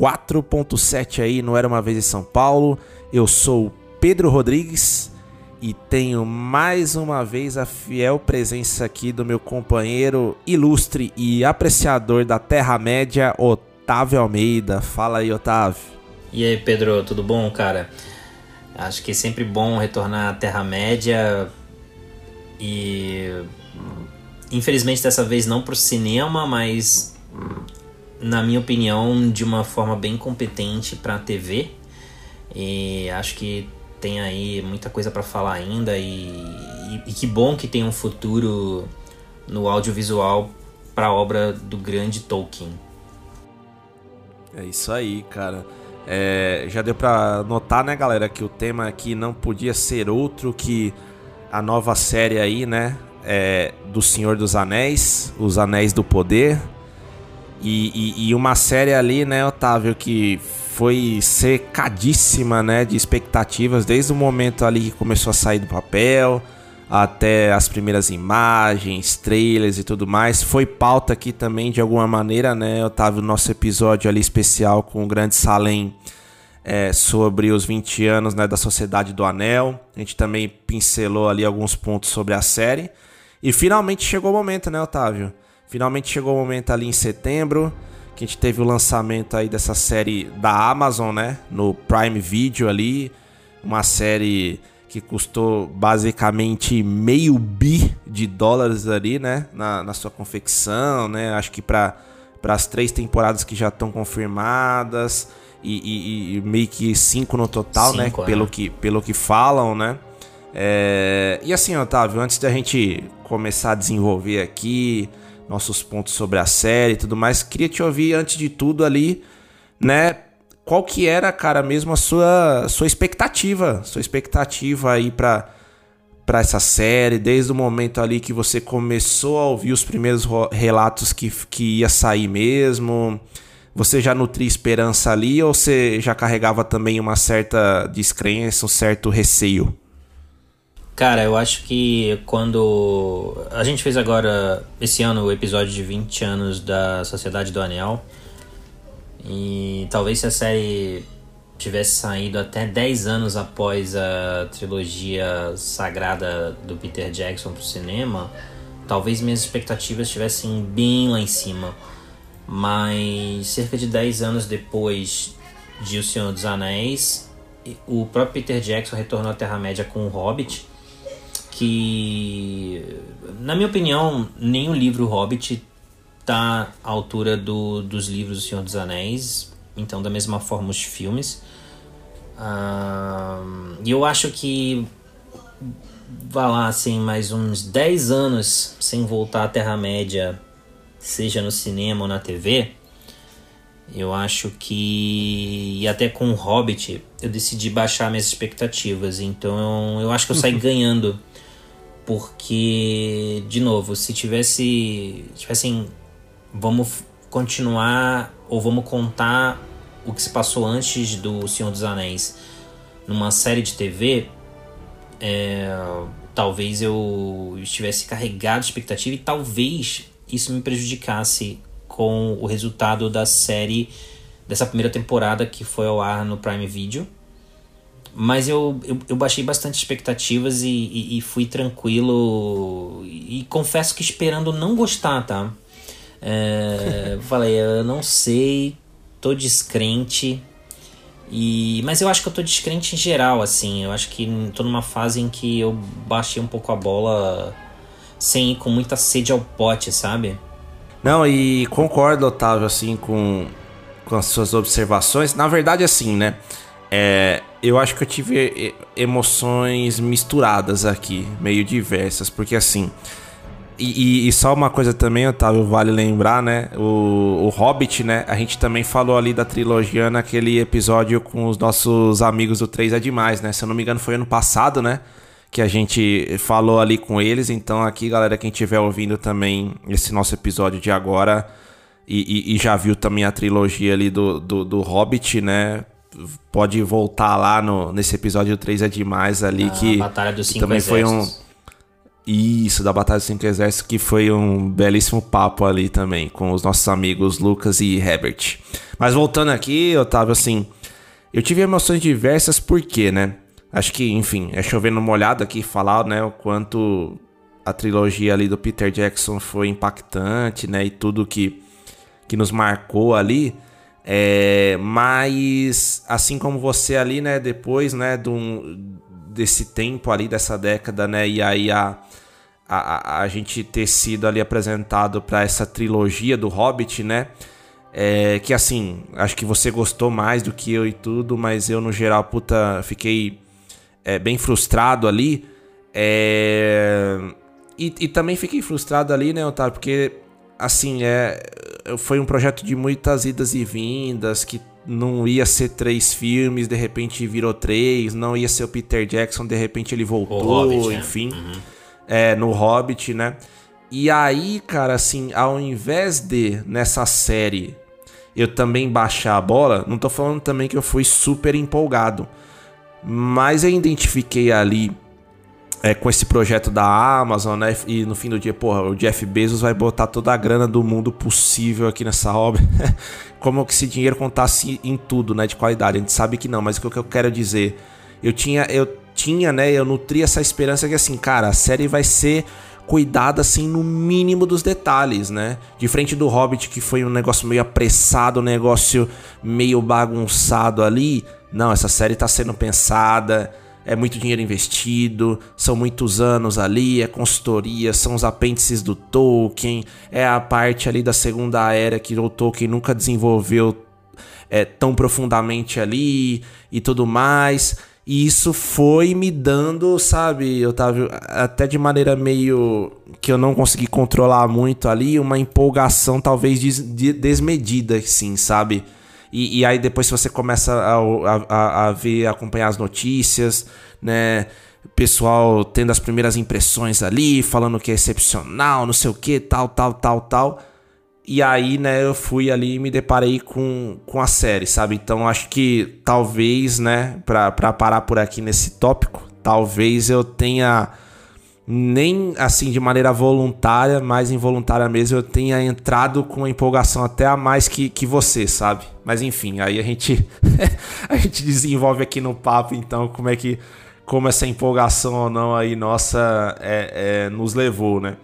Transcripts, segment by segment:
4.7 aí no Era uma Vez em São Paulo. Eu sou Pedro Rodrigues e tenho mais uma vez a fiel presença aqui do meu companheiro ilustre e apreciador da Terra-média, Otávio Almeida. Fala aí, Otávio. E aí, Pedro, tudo bom, cara? Acho que é sempre bom retornar à Terra-média e. Infelizmente, dessa vez não pro cinema, mas. Na minha opinião, de uma forma bem competente pra TV. E acho que tem aí muita coisa pra falar ainda e, e, e que bom que tem um futuro no audiovisual pra obra do grande Tolkien. É isso aí, cara. É, já deu pra notar, né, galera, que o tema aqui não podia ser outro que a nova série aí, né, é, do Senhor dos Anéis, Os Anéis do Poder. E, e- e uma série ali, né, Otávio, que foi secadíssima, né, de expectativas desde o momento ali que começou a sair do papel até as primeiras imagens, trailers e tudo mais. Foi pauta aqui também de alguma maneira, né, Otávio, nosso episódio ali especial com o Grande Salem é, sobre os 20 anos né, da Sociedade do Anel. A gente também pincelou ali alguns pontos sobre a série. E finalmente chegou o momento, né, Otávio? Finalmente chegou o momento ali em setembro, que a gente teve o lançamento aí dessa série da Amazon, né? No Prime Video ali. Uma série que custou basicamente meio bi de dólares ali, né? Na, na sua confecção, né? Acho que para as três temporadas que já estão confirmadas e, e- e meio que cinco no total, Cinco, né? é. Pelo que, pelo que falam, né? É, E assim, Otávio, antes da gente começar a desenvolver aqui nossos pontos sobre a série e tudo mais, queria te ouvir antes de tudo ali, né? Qual que era, cara, mesmo a sua, sua expectativa, sua expectativa aí pra, pra essa série, desde o momento ali que você começou a ouvir os primeiros ro- relatos que, que ia sair mesmo, você já nutria esperança ali ou você já carregava também uma certa descrença, um certo receio? Cara, eu acho que quando. A gente fez agora, esse ano, o episódio de 20 anos da Sociedade do Anel. E talvez se a série tivesse saído até 10 anos após a trilogia sagrada do Peter Jackson pro cinema, talvez minhas expectativas estivessem bem lá em cima. Mas cerca de 10 anos depois de O Senhor dos Anéis, o próprio Peter Jackson retornou à Terra-média com o Hobbit que, na minha opinião, nem o livro Hobbit tá à altura do, dos livros do Senhor dos Anéis. Então, da mesma forma, os filmes. Ahn, E eu acho que, vá lá, assim, mais uns 10 anos sem voltar à Terra-média, seja no cinema ou na TV, eu acho que. E até com o Hobbit, eu decidi baixar minhas expectativas. Então eu acho que eu saí ganhando. Porque, de novo, se tivesse. Tivessem. Vamos continuar. Ou vamos contar o que se passou antes do Senhor dos Anéis numa série de TV. é, talvez eu estivesse carregado de expectativa e talvez isso me prejudicasse com o resultado da série dessa primeira temporada que foi ao ar no Prime Video. Mas eu, eu, eu baixei bastante expectativas e, e, e fui tranquilo. E, confesso que esperando não gostar, tá? É, falei, eu não sei, tô descrente. E, mas eu acho que eu tô descrente em geral, assim. Eu acho que tô numa fase em que eu baixei um pouco a bola sem ir com muita sede ao pote, sabe? Não, e concordo, Otávio, assim, com, com as suas observações. Na verdade, assim, né? É, eu acho que eu tive emoções misturadas aqui, meio diversas, porque assim. E, e, só uma coisa também, Otávio, vale lembrar, né? O, o Hobbit, né? A gente também falou ali da trilogia naquele episódio com os nossos amigos do 3 é Demais, né? Se eu não me engano, foi ano passado, né? Que a gente falou ali com eles. Então, aqui, galera, quem estiver ouvindo também esse nosso episódio de agora e, e, e já viu também a trilogia ali do, do, do Hobbit, né? Pode voltar lá no, nesse episódio 3 é Demais ali. A que, Batalha dos que Cinco também foi um Exércitos. isso, da Batalha dos Cinco Exércitos, que foi um belíssimo papo ali também, com os nossos amigos Lucas e Herbert. Mas voltando aqui, Otávio, assim, eu tive emoções diversas porque, né? Acho que, enfim, é chovendo uma olhada aqui falar, né, o quanto a trilogia ali do Peter Jackson foi impactante, né, e tudo que, que nos marcou ali. É, mas, assim como você ali, né, depois, né, de um, desse tempo ali, dessa década, né? E aí a, a, a gente ter sido ali apresentado para essa trilogia do Hobbit, né? É, que assim, acho que você gostou mais do que eu e tudo, mas eu no geral, puta, fiquei é, bem frustrado ali. É, e, e também fiquei frustrado ali, né, Otávio? Porque, assim, é, foi um projeto de muitas idas e vindas, que não ia ser três filmes, de repente virou três, não ia ser o Peter Jackson, de repente ele voltou, Hobbit, né? enfim, é, no Hobbit, né? E aí, cara, assim, ao invés de nessa série eu também baixar a bola, não tô falando também que eu fui super empolgado, mas eu identifiquei ali é, com esse projeto da Amazon, né? E no fim do dia, porra, o Jeff Bezos vai botar toda a grana do mundo possível aqui nessa obra. Como que esse dinheiro contasse em tudo, né? De qualidade. A gente sabe que não, mas o que eu quero dizer, eu tinha, eu tinha, né? Eu nutri essa esperança que assim, cara, a série vai ser cuidada assim no mínimo dos detalhes, né? Diferente do Hobbit que foi um negócio meio apressado, um negócio meio bagunçado ali. Não, essa série tá sendo pensada, é muito dinheiro investido, são muitos anos ali, é consultoria, são os apêndices do Tolkien, é a parte ali da segunda era que o Tolkien nunca desenvolveu é, tão profundamente ali e tudo mais. E isso foi me dando, sabe, Otávio, até de maneira meio que eu não consegui controlar muito ali, uma empolgação talvez des desmedida, sim, sabe? E, e, aí depois você começa a, a, a, ver, acompanhar as notícias, né? Pessoal tendo as primeiras impressões ali, falando que é excepcional, não sei o que, tal, tal, tal, tal. E aí, né, eu fui ali e me deparei com, com a série, sabe? Então acho que talvez, né, pra, pra parar por aqui nesse tópico, talvez eu tenha nem assim de maneira voluntária, mas involuntária mesmo, eu tenha entrado com empolgação até a mais que, que você, sabe? Mas enfim, aí a gente a gente desenvolve aqui no papo, então, como é que como essa empolgação ou não aí nossa é, é, nos levou, né?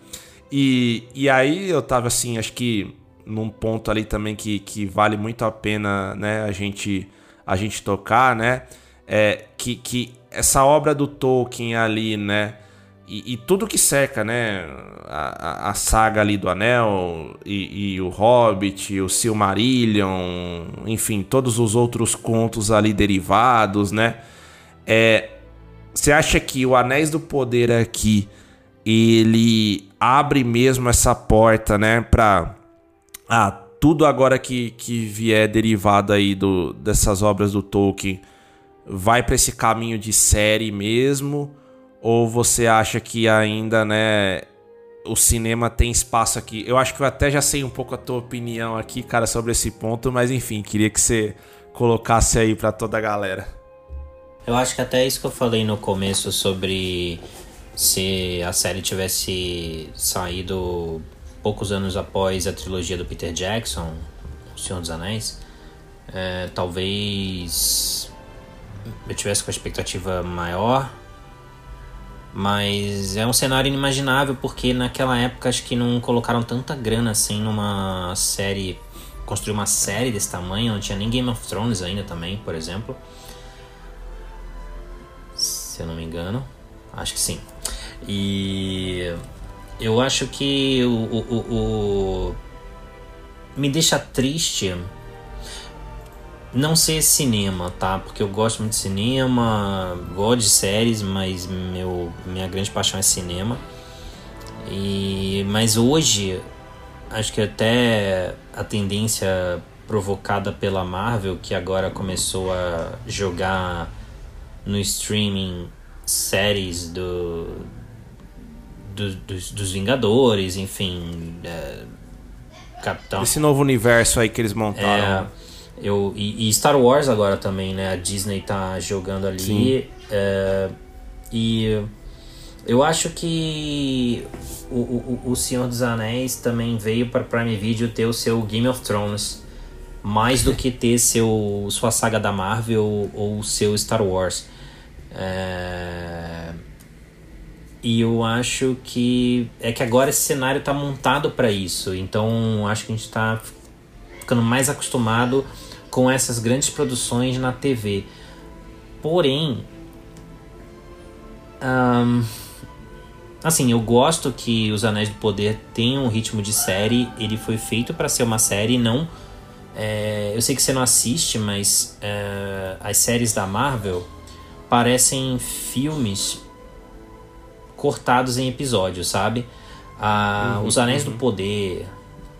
E, e aí eu tava assim, acho que num ponto ali também que, que vale muito a pena, né, a gente a gente tocar, né? É que, que essa obra do Tolkien ali, né? E, e, tudo que cerca, né? A, a, saga ali do Anel e, e, o Hobbit, o Silmarillion, enfim, todos os outros contos ali derivados, né? É, você acha que o Anéis do Poder aqui ele abre mesmo essa porta, né? Pra ah, tudo agora que, que vier derivado aí do, dessas obras do Tolkien vai para esse caminho de série mesmo? Ou você acha que ainda, né, o cinema tem espaço aqui? Eu acho que eu até já sei um pouco a tua opinião aqui, cara, sobre esse ponto, mas enfim, queria que você colocasse aí para toda a galera. Eu acho que até isso que eu falei no começo sobre se a série tivesse saído poucos anos após a trilogia do Peter Jackson, O Senhor dos Anéis, é, talvez eu tivesse com a expectativa maior, mas é um cenário inimaginável porque naquela época acho que não colocaram tanta grana assim numa série construir uma série desse tamanho, não tinha nem Game of Thrones ainda também, por exemplo. Se eu não me engano. Acho que sim. E eu acho que o, o, o, o me deixa triste não ser cinema, tá? Porque eu gosto muito de cinema, gosto de séries, mas meu, minha grande paixão é cinema. E, mas hoje, acho que até a tendência provocada pela Marvel, que agora começou a jogar no streaming séries do, do dos, dos Vingadores, enfim. É, Capitão. Esse novo universo aí que eles montaram. É, eu, e, e, Star Wars agora também, né? A Disney tá jogando ali. É, e eu acho que o, o, o Senhor dos Anéis também veio para Prime Video ter o seu Game of Thrones. Mais do que ter seu, sua saga da Marvel ou o seu Star Wars. É... E eu acho que é que agora esse cenário está montado para isso. Então acho que a gente está ficando mais acostumado com essas grandes produções na TV. Porém, um, assim, eu gosto que Os Anéis do Poder tenham um ritmo de série. Ele foi feito para ser uma série, não. É, eu sei que você não assiste, mas é, as séries da Marvel parecem filmes cortados em episódios, sabe? Ah, uhum, Os Anéis uhum. do Poder,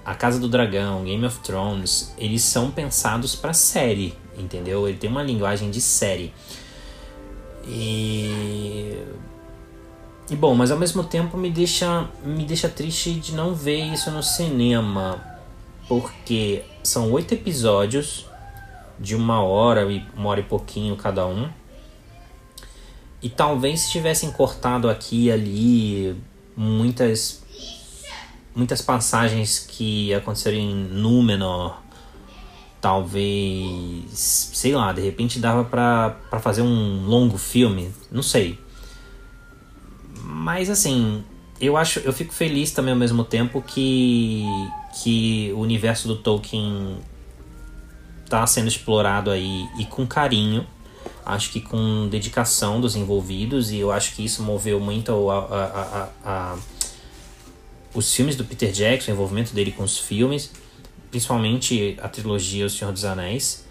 a Casa do Dragão, Game of Thrones, eles são pensados para série, entendeu? Ele tem uma linguagem de série. E e bom, mas ao mesmo tempo me deixa me deixa triste de não ver isso no cinema, porque são oito episódios de uma hora e uma hora e pouquinho cada um. E talvez se tivessem cortado aqui e ali muitas muitas passagens que aconteceram em Númenor, talvez, sei lá, de repente dava para fazer um longo filme, não sei. Mas assim, eu acho, eu fico feliz também ao mesmo tempo que que o universo do Tolkien está sendo explorado aí e com carinho, acho que com dedicação dos envolvidos e eu acho que isso moveu muito a, a, a, a os filmes do Peter Jackson, o envolvimento dele com os filmes, principalmente a trilogia O Senhor dos Anéis.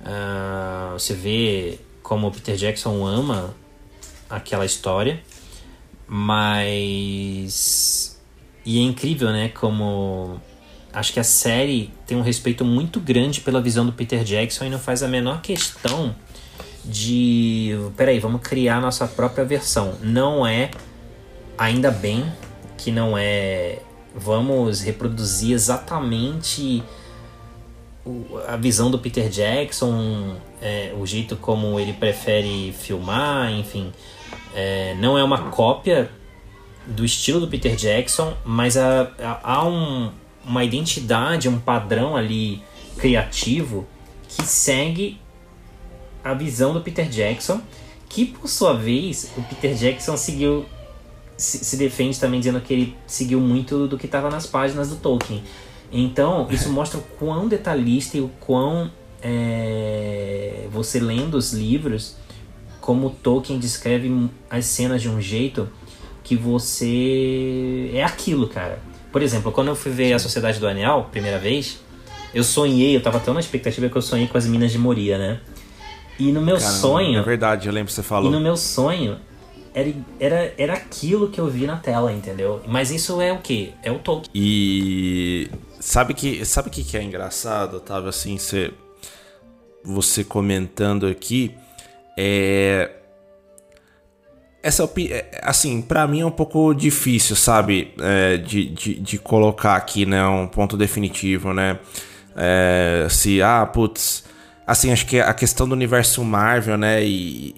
Uh, você vê como o Peter Jackson ama aquela história, mas. E é incrível, né? Como. Acho que a série tem um respeito muito grande pela visão do Peter Jackson e não faz a menor questão de. Peraí, vamos criar nossa própria versão. Não é, ainda bem, que não é vamos reproduzir exatamente a visão do Peter Jackson, é, o jeito como ele prefere filmar, enfim. É, não é uma cópia do estilo do Peter Jackson, mas há, há um, uma identidade, um padrão ali criativo que segue a visão do Peter Jackson, que por sua vez o Peter Jackson seguiu se, se defende também dizendo que ele seguiu muito do que estava nas páginas do Tolkien. Então, isso mostra o quão detalhista e o quão é, você lendo os livros, como Tolkien descreve as cenas de um jeito que você é aquilo, cara. Por exemplo, quando eu fui ver a Sociedade do Anel, primeira vez, eu sonhei, eu tava tão na expectativa que eu sonhei com as Minas de Moria, né? E no meu Caramba, sonho. É verdade, eu lembro que você falou. E no meu sonho, era, era, era aquilo que eu vi na tela, entendeu? Mas isso é o que? É o Tolkien. E sabe que sabe que que é engraçado, Otávio? Assim, você, você comentando aqui, é essa é, assim para mim é um pouco difícil sabe é, de, de, de, colocar aqui né um ponto definitivo né é, se ah putz assim acho que a questão do universo Marvel né e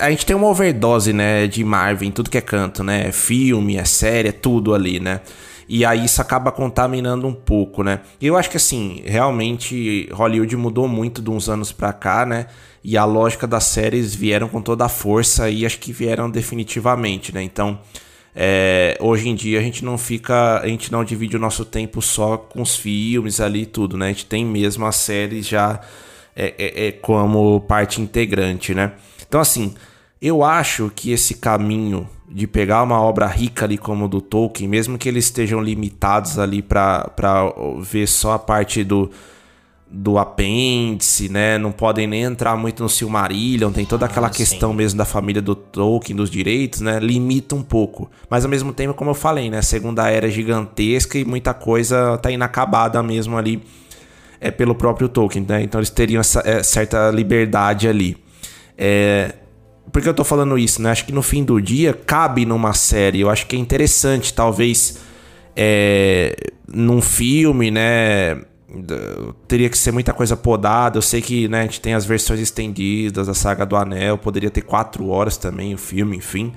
a gente tem uma overdose, né, de Marvel em tudo que é canto, né? É filme, é série, é tudo ali, né? E aí isso acaba contaminando um pouco, né? Eu acho que assim, realmente Hollywood mudou muito de uns anos pra cá, né? E a lógica das séries vieram com toda a força e acho que vieram definitivamente, né? Então, É, hoje em dia a gente não fica, a gente não divide o nosso tempo só com os filmes ali e tudo, né? A gente tem mesmo a série já é, é, é como parte integrante, né? Então assim, eu acho que esse caminho de pegar uma obra rica ali como do Tolkien, mesmo que eles estejam limitados ali para ver só a parte do, do apêndice, né? Não podem nem entrar muito no Silmarillion, tem toda aquela ah, questão sim. mesmo da família do Tolkien, dos direitos, né? Limita um pouco. Mas ao mesmo tempo, como eu falei, né? A segunda era é gigantesca e muita coisa tá inacabada mesmo ali é pelo próprio Tolkien, né? Então eles teriam essa é, certa liberdade ali. É, por que eu tô falando isso, né? Acho que no fim do dia cabe numa série. Eu acho que é interessante, talvez, é, num filme, né? Teria que ser muita coisa podada. Eu sei que né, a gente tem as versões estendidas da saga do Anel. Poderia ter quatro horas também o filme, enfim.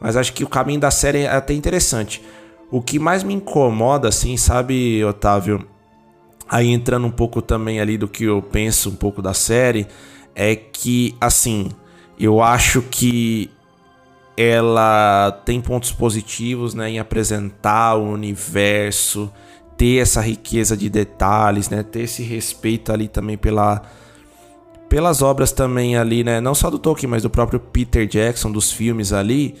Mas acho que o caminho da série é até interessante. O que mais me incomoda, assim, sabe, Otávio? Aí entrando um pouco também ali do que eu penso um pouco da série, é que, assim, eu acho que ela tem pontos positivos né, em apresentar o universo, ter essa riqueza de detalhes, né, ter esse respeito ali também pela, pelas obras também ali, né, não só do Tolkien, mas do próprio Peter Jackson, dos filmes ali.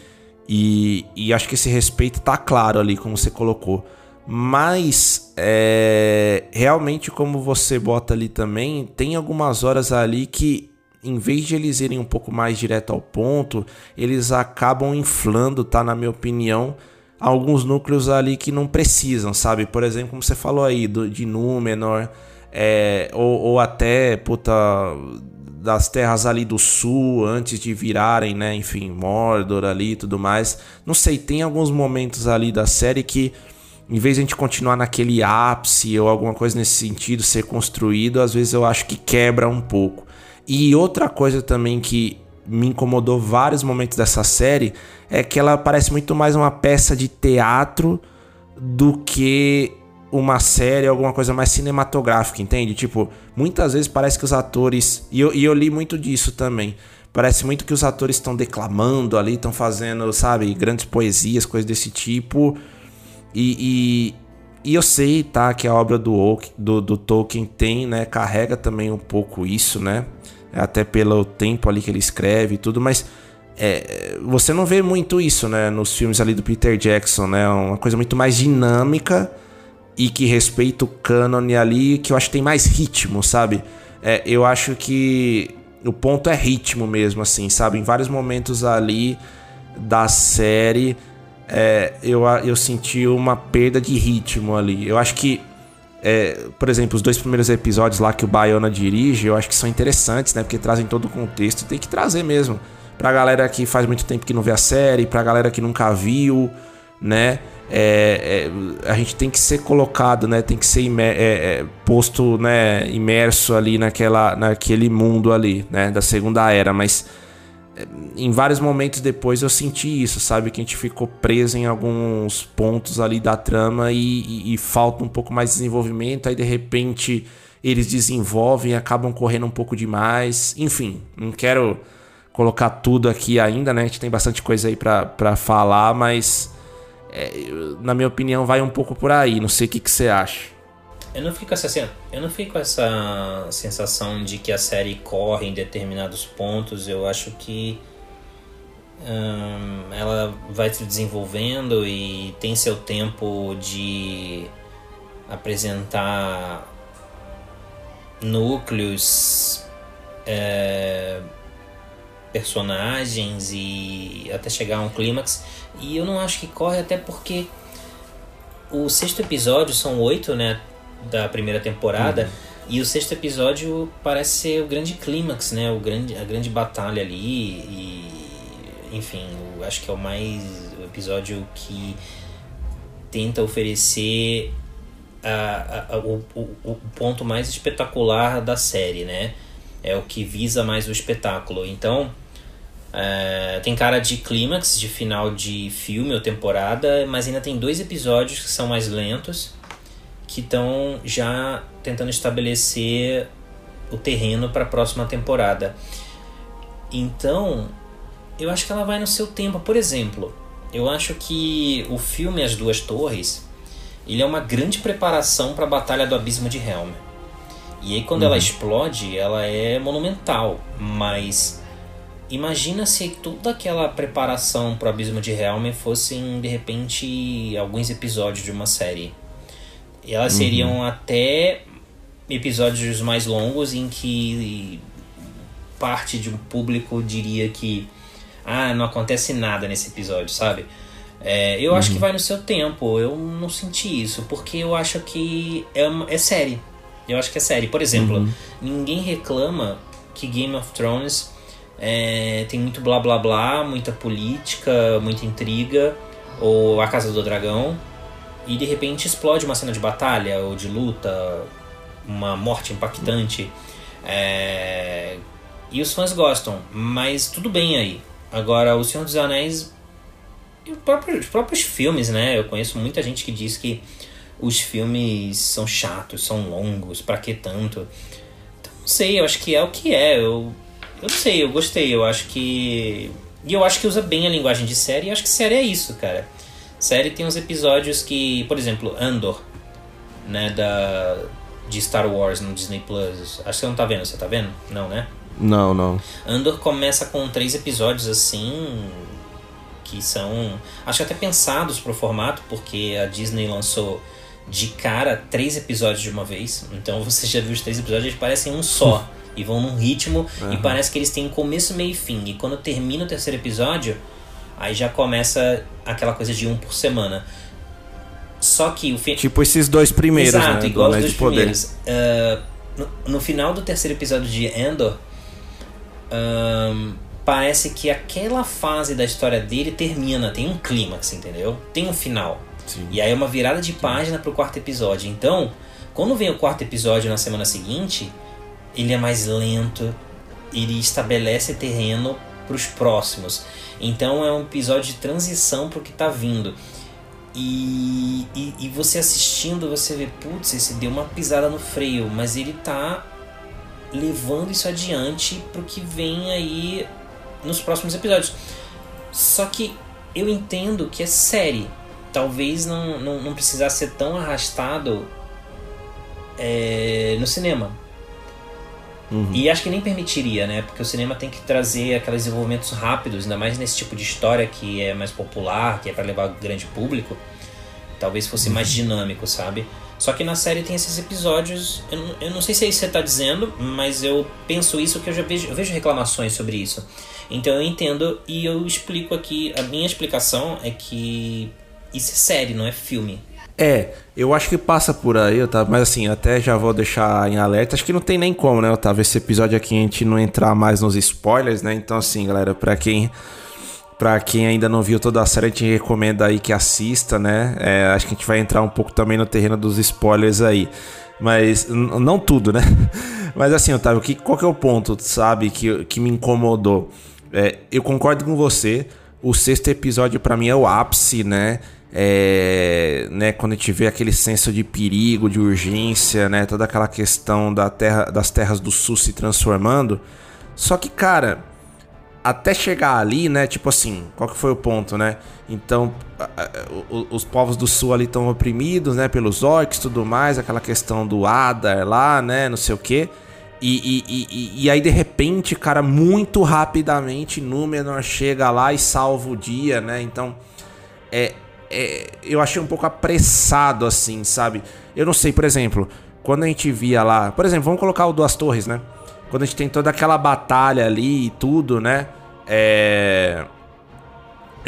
E, e acho que esse respeito tá claro ali, como você colocou. Mas é, realmente, como você bota ali também, tem algumas horas ali que em vez de eles irem um pouco mais direto ao ponto, eles acabam inflando, tá? Na minha opinião, alguns núcleos ali que não precisam, sabe? Por exemplo, como você falou aí, do, de Númenor, é, ou, ou até, puta, das terras ali do sul, antes de virarem, né? Enfim, Mordor ali e tudo mais. Não sei, tem alguns momentos ali da série que em vez de a gente continuar naquele ápice ou alguma coisa nesse sentido ser construído, às vezes eu acho que quebra um pouco. E outra coisa também que me incomodou vários momentos dessa série é que ela parece muito mais uma peça de teatro do que uma série, alguma coisa mais cinematográfica, entende? Tipo, muitas vezes parece que os atores. E eu, e eu li muito disso também. Parece muito que os atores estão declamando ali, estão fazendo, sabe, grandes poesias, coisas desse tipo. E, e, e, eu sei, tá, que a obra do, do, do Tolkien tem, né, carrega também um pouco isso, né? até pelo tempo ali que ele escreve e tudo, mas é, você não vê muito isso, né, nos filmes ali do Peter Jackson, né, uma coisa muito mais dinâmica e que respeita o canon ali, que eu acho que tem mais ritmo, sabe? É, eu acho que o ponto é ritmo mesmo, assim, sabe? Em vários momentos ali da série, é, eu, eu senti uma perda de ritmo ali. Eu acho que é, por exemplo, os dois primeiros episódios lá que o Bayona dirige, eu acho que são interessantes, né? Porque trazem todo o contexto. Tem que trazer mesmo. Pra galera que faz muito tempo que não vê a série, pra galera que nunca viu, né? É, é, a gente tem que ser colocado, né? Tem que ser imer é, é, posto, né? Imerso ali naquela, naquele mundo ali, né? Da Segunda Era. Mas em vários momentos depois eu senti isso, sabe? Que a gente ficou preso em alguns pontos ali da trama e, e, e falta um pouco mais de desenvolvimento. Aí de repente eles desenvolvem e acabam correndo um pouco demais. Enfim, não quero colocar tudo aqui ainda, né? A gente tem bastante coisa aí para falar, mas é, na minha opinião vai um pouco por aí. Não sei o que, que você acha. Eu não fico essa, eu não fico essa sensação de que a série corre em determinados pontos. Eu acho que hum, ela vai se desenvolvendo e tem seu tempo de apresentar núcleos, é, personagens e até chegar a um clímax. E eu não acho que corre até porque o sexto episódio são oito, né? Da primeira temporada. Uhum. E o sexto episódio parece ser o grande clímax, né? O grande, a grande batalha ali. E, enfim, acho que é o mais. o episódio que tenta oferecer a, a, a, o, o, o ponto mais espetacular da série, né? É o que visa mais o espetáculo. Então, é, tem cara de clímax, de final de filme ou temporada, mas ainda tem dois episódios que são mais lentos que estão já tentando estabelecer o terreno para a próxima temporada. Então, eu acho que ela vai no seu tempo. Por exemplo, eu acho que o filme As Duas Torres, ele é uma grande preparação para a Batalha do Abismo de Helm. E aí quando uhum. ela explode, ela é monumental, mas imagina se toda aquela preparação para o Abismo de Helm fossem de repente alguns episódios de uma série. E elas uhum. seriam até episódios mais longos em que parte de um público diria que ah, não acontece nada nesse episódio, sabe? É, eu uhum. acho que uhum. vai no seu tempo. Eu não senti isso, porque eu acho que é, uma, é série. Eu acho que é série. Por exemplo, uhum. ninguém reclama que Game of Thrones é, tem muito blá blá blá, muita política, muita intriga, ou A Casa do Dragão, e de repente explode uma cena de batalha ou de luta, uma morte impactante. É, e os fãs gostam, mas tudo bem aí. Agora, O Senhor dos Anéis. E próprio, os próprios filmes, né? Eu conheço muita gente que diz que os filmes são chatos, são longos, pra que tanto? Então, não sei, eu acho que é o que é. Eu, eu não sei, eu gostei. Eu acho que. E eu acho que usa bem a linguagem de série. E acho que série é isso, cara. Série tem uns episódios que, por exemplo, Andor, né, da de Star Wars no Disney Plus. Acho que você não tá vendo, você tá vendo? Não, né? Não, não. Andor começa com três episódios assim. Que são. Acho até pensados pro formato, porque a Disney lançou de cara três episódios de uma vez. Então você já viu os três episódios, eles parecem um só. e vão num ritmo. Uhum. E parece que eles têm começo, meio e fim. E quando termina o terceiro episódio, aí já começa aquela coisa de um por semana. Só que o fim. Tipo esses dois primeiros, Exato, né? igual os dois primeiros. Uh, no, no, final do terceiro episódio de Endor, um, parece que aquela fase da história dele termina, tem um clímax, entendeu? Tem um final. Sim. E aí é uma virada de página pro quarto episódio. Então, quando vem o quarto episódio na semana seguinte, ele é mais lento, ele estabelece terreno para os próximos. Então é um episódio de transição pro que tá vindo. E, e, e, você assistindo, você vê, putz, esse deu uma pisada no freio, mas ele tá levando isso adiante pro que vem aí nos próximos episódios. Só que eu entendo que é série. Talvez não, não, não precisasse ser tão arrastado é, no cinema. Uhum. E acho que nem permitiria, né? Porque o cinema tem que trazer aqueles desenvolvimentos rápidos, ainda mais nesse tipo de história que é mais popular, que é para levar grande público. Talvez fosse uhum. mais dinâmico, sabe? Só que na série tem esses episódios. Eu, eu não sei se é isso que você está dizendo, mas eu penso isso que eu já vejo, eu vejo reclamações sobre isso. Então eu entendo e eu explico aqui. A minha explicação é que isso é série, não é filme. É, eu acho que passa por aí, Otávio, mas assim, até já vou deixar em alerta. Acho que não tem nem como, né, Otávio? Esse episódio aqui a gente não entrar mais nos spoilers, né? Então, assim, galera, pra quem. Pra quem ainda não viu toda a série, a gente recomenda aí que assista, né? É, acho que a gente vai entrar um pouco também no terreno dos spoilers aí. Mas não tudo, né? Mas assim, Otávio, que, qual que é o ponto, sabe, que, que me incomodou? É, eu concordo com você. O sexto episódio para mim é o ápice, né? É, né, quando a gente vê aquele senso de perigo, de urgência, né, toda aquela questão da terra, das terras do sul se transformando. Só que, cara, até chegar ali, né, tipo assim, qual que foi o ponto, né? Então, os povos do sul ali estão oprimidos, né, pelos orcs tudo mais, aquela questão do Adar lá, né, não sei o que. E, e, e, e, aí, de repente, cara, muito rapidamente, Númenor chega lá e salva o dia, né? Então, é, é, eu achei um pouco apressado, assim, sabe? Eu não sei, por exemplo, quando a gente via lá. Por exemplo, vamos colocar o Duas Torres, né? Quando a gente tem toda aquela batalha ali e tudo, né? É.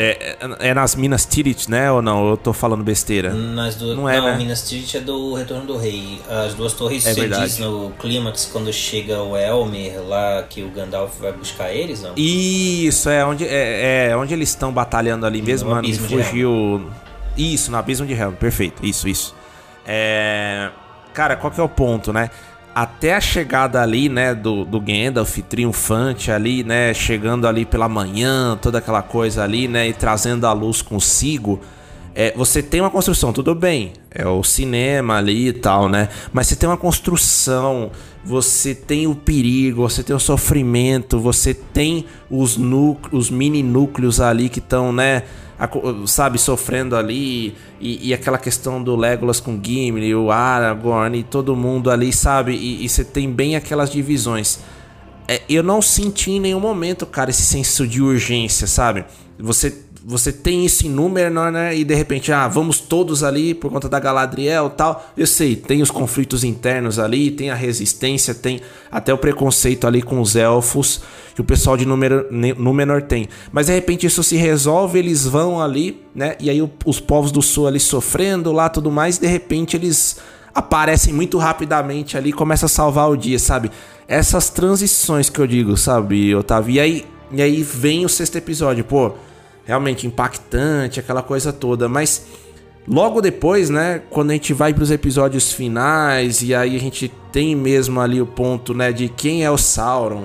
É, é, é nas Minas Tirith, né? Ou não? Eu tô falando besteira. Nas do... Não, é, não né? Minas Tirith é do Retorno do Rei. As duas torres é você verdade. diz no clímax quando chega o Elmer lá que o Gandalf vai buscar eles, não? Isso, é onde, é, é onde eles estão batalhando ali mesmo, no mano. Me fugiu. Isso, no abismo de Helm, perfeito. Isso, isso. É. Cara, qual que é o ponto, né? Até a chegada ali, né, do, do Gandalf triunfante ali, né, chegando ali pela manhã, toda aquela coisa ali, né, e trazendo a luz consigo, é, você tem uma construção, tudo bem, é o cinema ali e tal, né, mas você tem uma construção, você tem o perigo, você tem o sofrimento, você tem os núcleos, os mini núcleos ali que estão, né, sabe, sofrendo ali, e, e, aquela questão do Legolas com Gimli, o Aragorn e todo mundo ali, sabe? E você tem bem aquelas divisões. É, eu não senti em nenhum momento, cara, esse senso de urgência, sabe? Você você tem isso em número, né? E de repente, ah, vamos todos ali por conta da Galadriel tal. Eu sei, tem os conflitos internos ali, tem a resistência, tem até o preconceito ali com os elfos que o pessoal de Númenor tem. Mas de repente isso se resolve, eles vão ali, né? E aí os povos do sul ali sofrendo lá tudo mais, de repente eles aparecem muito rapidamente ali e começam a salvar o dia, sabe? Essas transições que eu digo, sabe, Otávio? E aí, e aí vem o sexto episódio, pô realmente impactante, aquela coisa toda, mas logo depois, né, quando a gente vai para os episódios finais e aí a gente tem mesmo ali o ponto, né, de quem é o Sauron,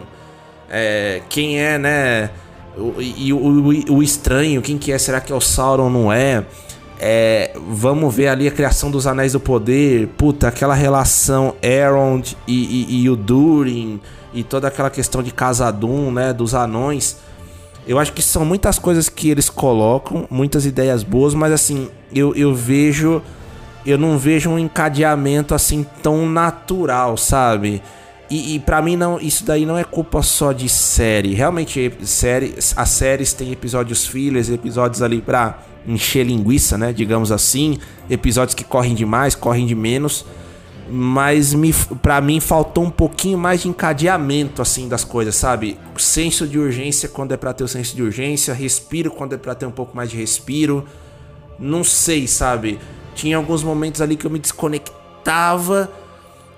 é, quem é, né, o, e o, o, o, estranho, quem que é, será que é o Sauron, não é? é? Vamos ver ali a criação dos Anéis do Poder, puta, aquela relação Elrond e, e, e o Durin e toda aquela questão de Casadum, né, dos anões. Eu acho que são muitas coisas que eles colocam, muitas ideias boas, mas assim, eu, eu vejo. Eu não vejo um encadeamento assim tão natural, sabe? E, e para mim não, isso daí não é culpa só de série. Realmente, série, as séries têm episódios fillers, episódios ali pra encher linguiça, né? Digamos assim. Episódios que correm demais, correm de menos mas me, para mim faltou um pouquinho mais de encadeamento assim das coisas, sabe? Senso de urgência quando é para ter o senso de urgência, respiro quando é para ter um pouco mais de respiro. Não sei, sabe? Tinha alguns momentos ali que eu me desconectava.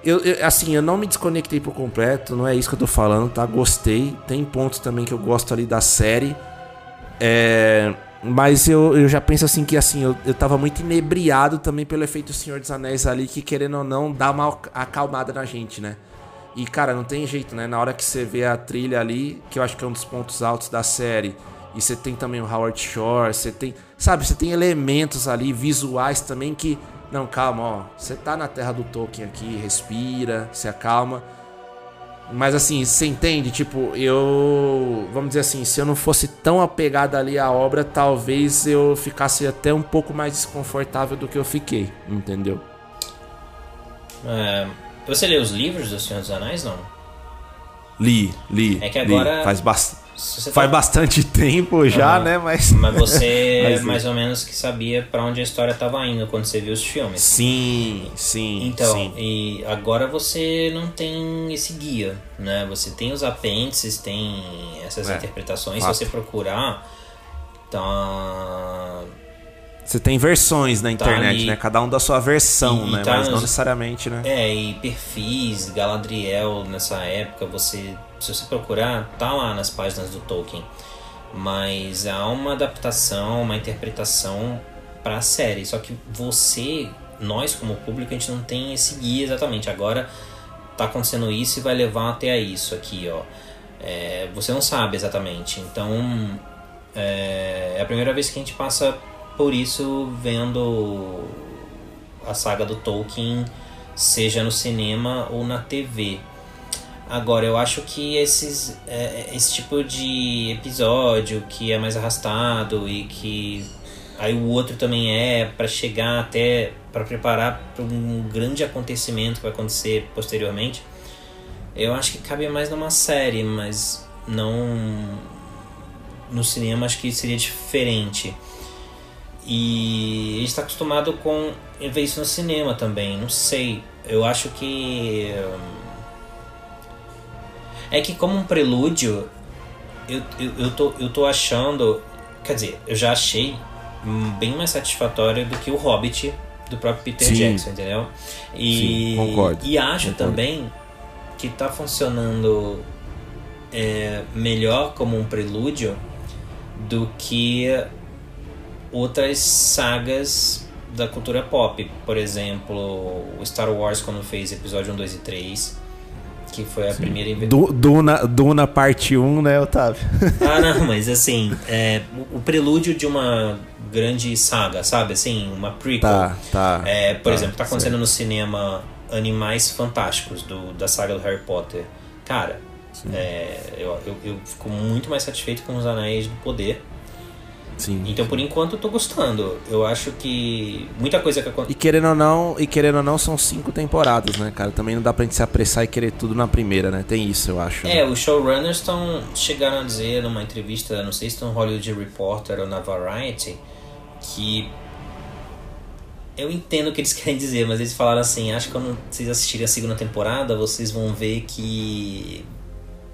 Eu, eu, assim, eu não me desconectei por completo, não é isso que eu tô falando, tá? Gostei. Tem pontos também que eu gosto ali da série. É, mas eu, eu já penso assim que assim, eu, eu tava muito inebriado também pelo efeito Senhor dos Anéis ali, que querendo ou não, dá uma acalmada na gente, né? E cara, não tem jeito, né? Na hora que você vê a trilha ali, que eu acho que é um dos pontos altos da série, e você tem também o Howard Shore, você tem. Sabe, você tem elementos ali, visuais também que. Não, calma, ó. Você tá na terra do Tolkien aqui, respira, se acalma. Mas assim, você entende? Tipo, eu. Vamos dizer assim, se eu não fosse tão apegado ali à obra, talvez eu ficasse até um pouco mais desconfortável do que eu fiquei, entendeu? É, você lê os livros do Senhor dos Anéis, não? Li, li. É que agora. Li. Faz bastante Faz tá... bastante tempo já, uhum. né? Mas, mas você mas, mais ou menos que sabia para onde a história estava indo quando você viu os filmes. Sim, sim. Então, sim. e agora você não tem esse guia, né? Você tem os apêndices, tem essas é, interpretações. Fato. Se você procurar, tá. Você tem versões na tá internet, tá né? Cada um da sua versão, e, né? Tá Mas não necessariamente, né? É, e perfis, Galadriel nessa época, você se você procurar, tá lá nas páginas do Tolkien. Mas há uma adaptação, uma interpretação para a série. Só que você, nós como público, a gente não tem esse guia exatamente. Agora tá acontecendo isso e vai levar até isso aqui, ó. É, você não sabe exatamente. Então é, é a primeira vez que a gente passa por isso vendo a saga do Tolkien, seja no cinema ou na TV. Agora, eu acho que esses, é, esse tipo de episódio que é mais arrastado e que aí o outro também é para chegar até para preparar para um grande acontecimento que vai acontecer posteriormente, eu acho que cabe mais numa série, mas não no cinema acho que seria diferente. E a gente está acostumado com ver isso no cinema também, não sei. Eu acho que é que como um prelúdio, eu, eu, eu, tô, eu tô achando. Quer dizer, eu já achei bem mais satisfatório do que o Hobbit do próprio Peter Sim. Jackson, entendeu? E, Sim, concordo. E acho concordo. também que tá funcionando é, melhor como um prelúdio do que outras sagas da cultura pop. Por exemplo, o Star Wars quando fez episódio 1, 2 e 3 que foi a Sim. primeira invenção. Duna, Duna parte 1, né, Otávio? ah, não, mas assim, é, o, prelúdio de uma grande saga, sabe? Assim, uma prequel. Tá, tá. É, por tá, exemplo, tá acontecendo certo. no cinema Animais Fantásticos, do, da saga do Harry Potter. Cara, é, eu, eu, eu fico muito mais satisfeito com os Anéis do Poder. Sim. Então, por enquanto, eu tô gostando. Eu acho que muita coisa que acontece. E querendo ou não, e querendo ou não, são cinco temporadas, né, cara? Também não dá pra gente se apressar e querer tudo na primeira, né? Tem isso, eu acho. É, né? os showrunners estão chegaram a dizer numa entrevista, não sei se no Hollywood Reporter ou na Variety, que eu entendo o que eles querem dizer, mas eles falaram assim, acho que quando vocês assistirem a segunda temporada, vocês vão ver que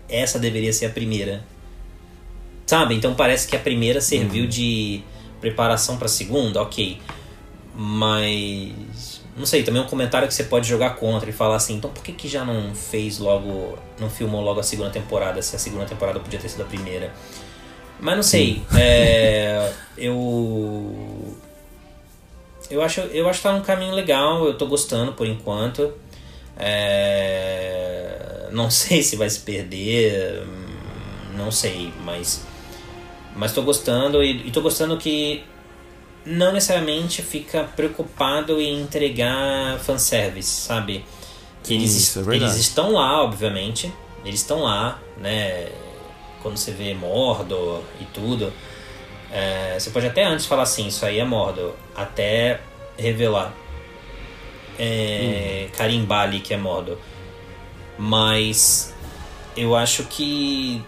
essa deveria ser a primeira. Sabe? Então parece que a primeira serviu de preparação pra segunda, ok. Mas. Não sei, também é um comentário que você pode jogar contra e falar assim, então por que, que já não fez logo. não filmou logo a segunda temporada, se a segunda temporada podia ter sido a primeira? Mas não sei. É, eu. Eu acho, eu acho que tá num caminho legal, eu tô gostando por enquanto. É, não sei se vai se perder, hum, não sei, mas. Mas tô gostando e, e tô gostando que não necessariamente fica preocupado em entregar fanservice, sabe? Sim, eles, isso é eles estão lá, obviamente. Eles estão lá, né? Quando você vê Mordor e tudo. é, você pode até antes falar assim, isso aí é Mordor. Até revelar. É, carimbar ali que é Mordor. Mas eu acho que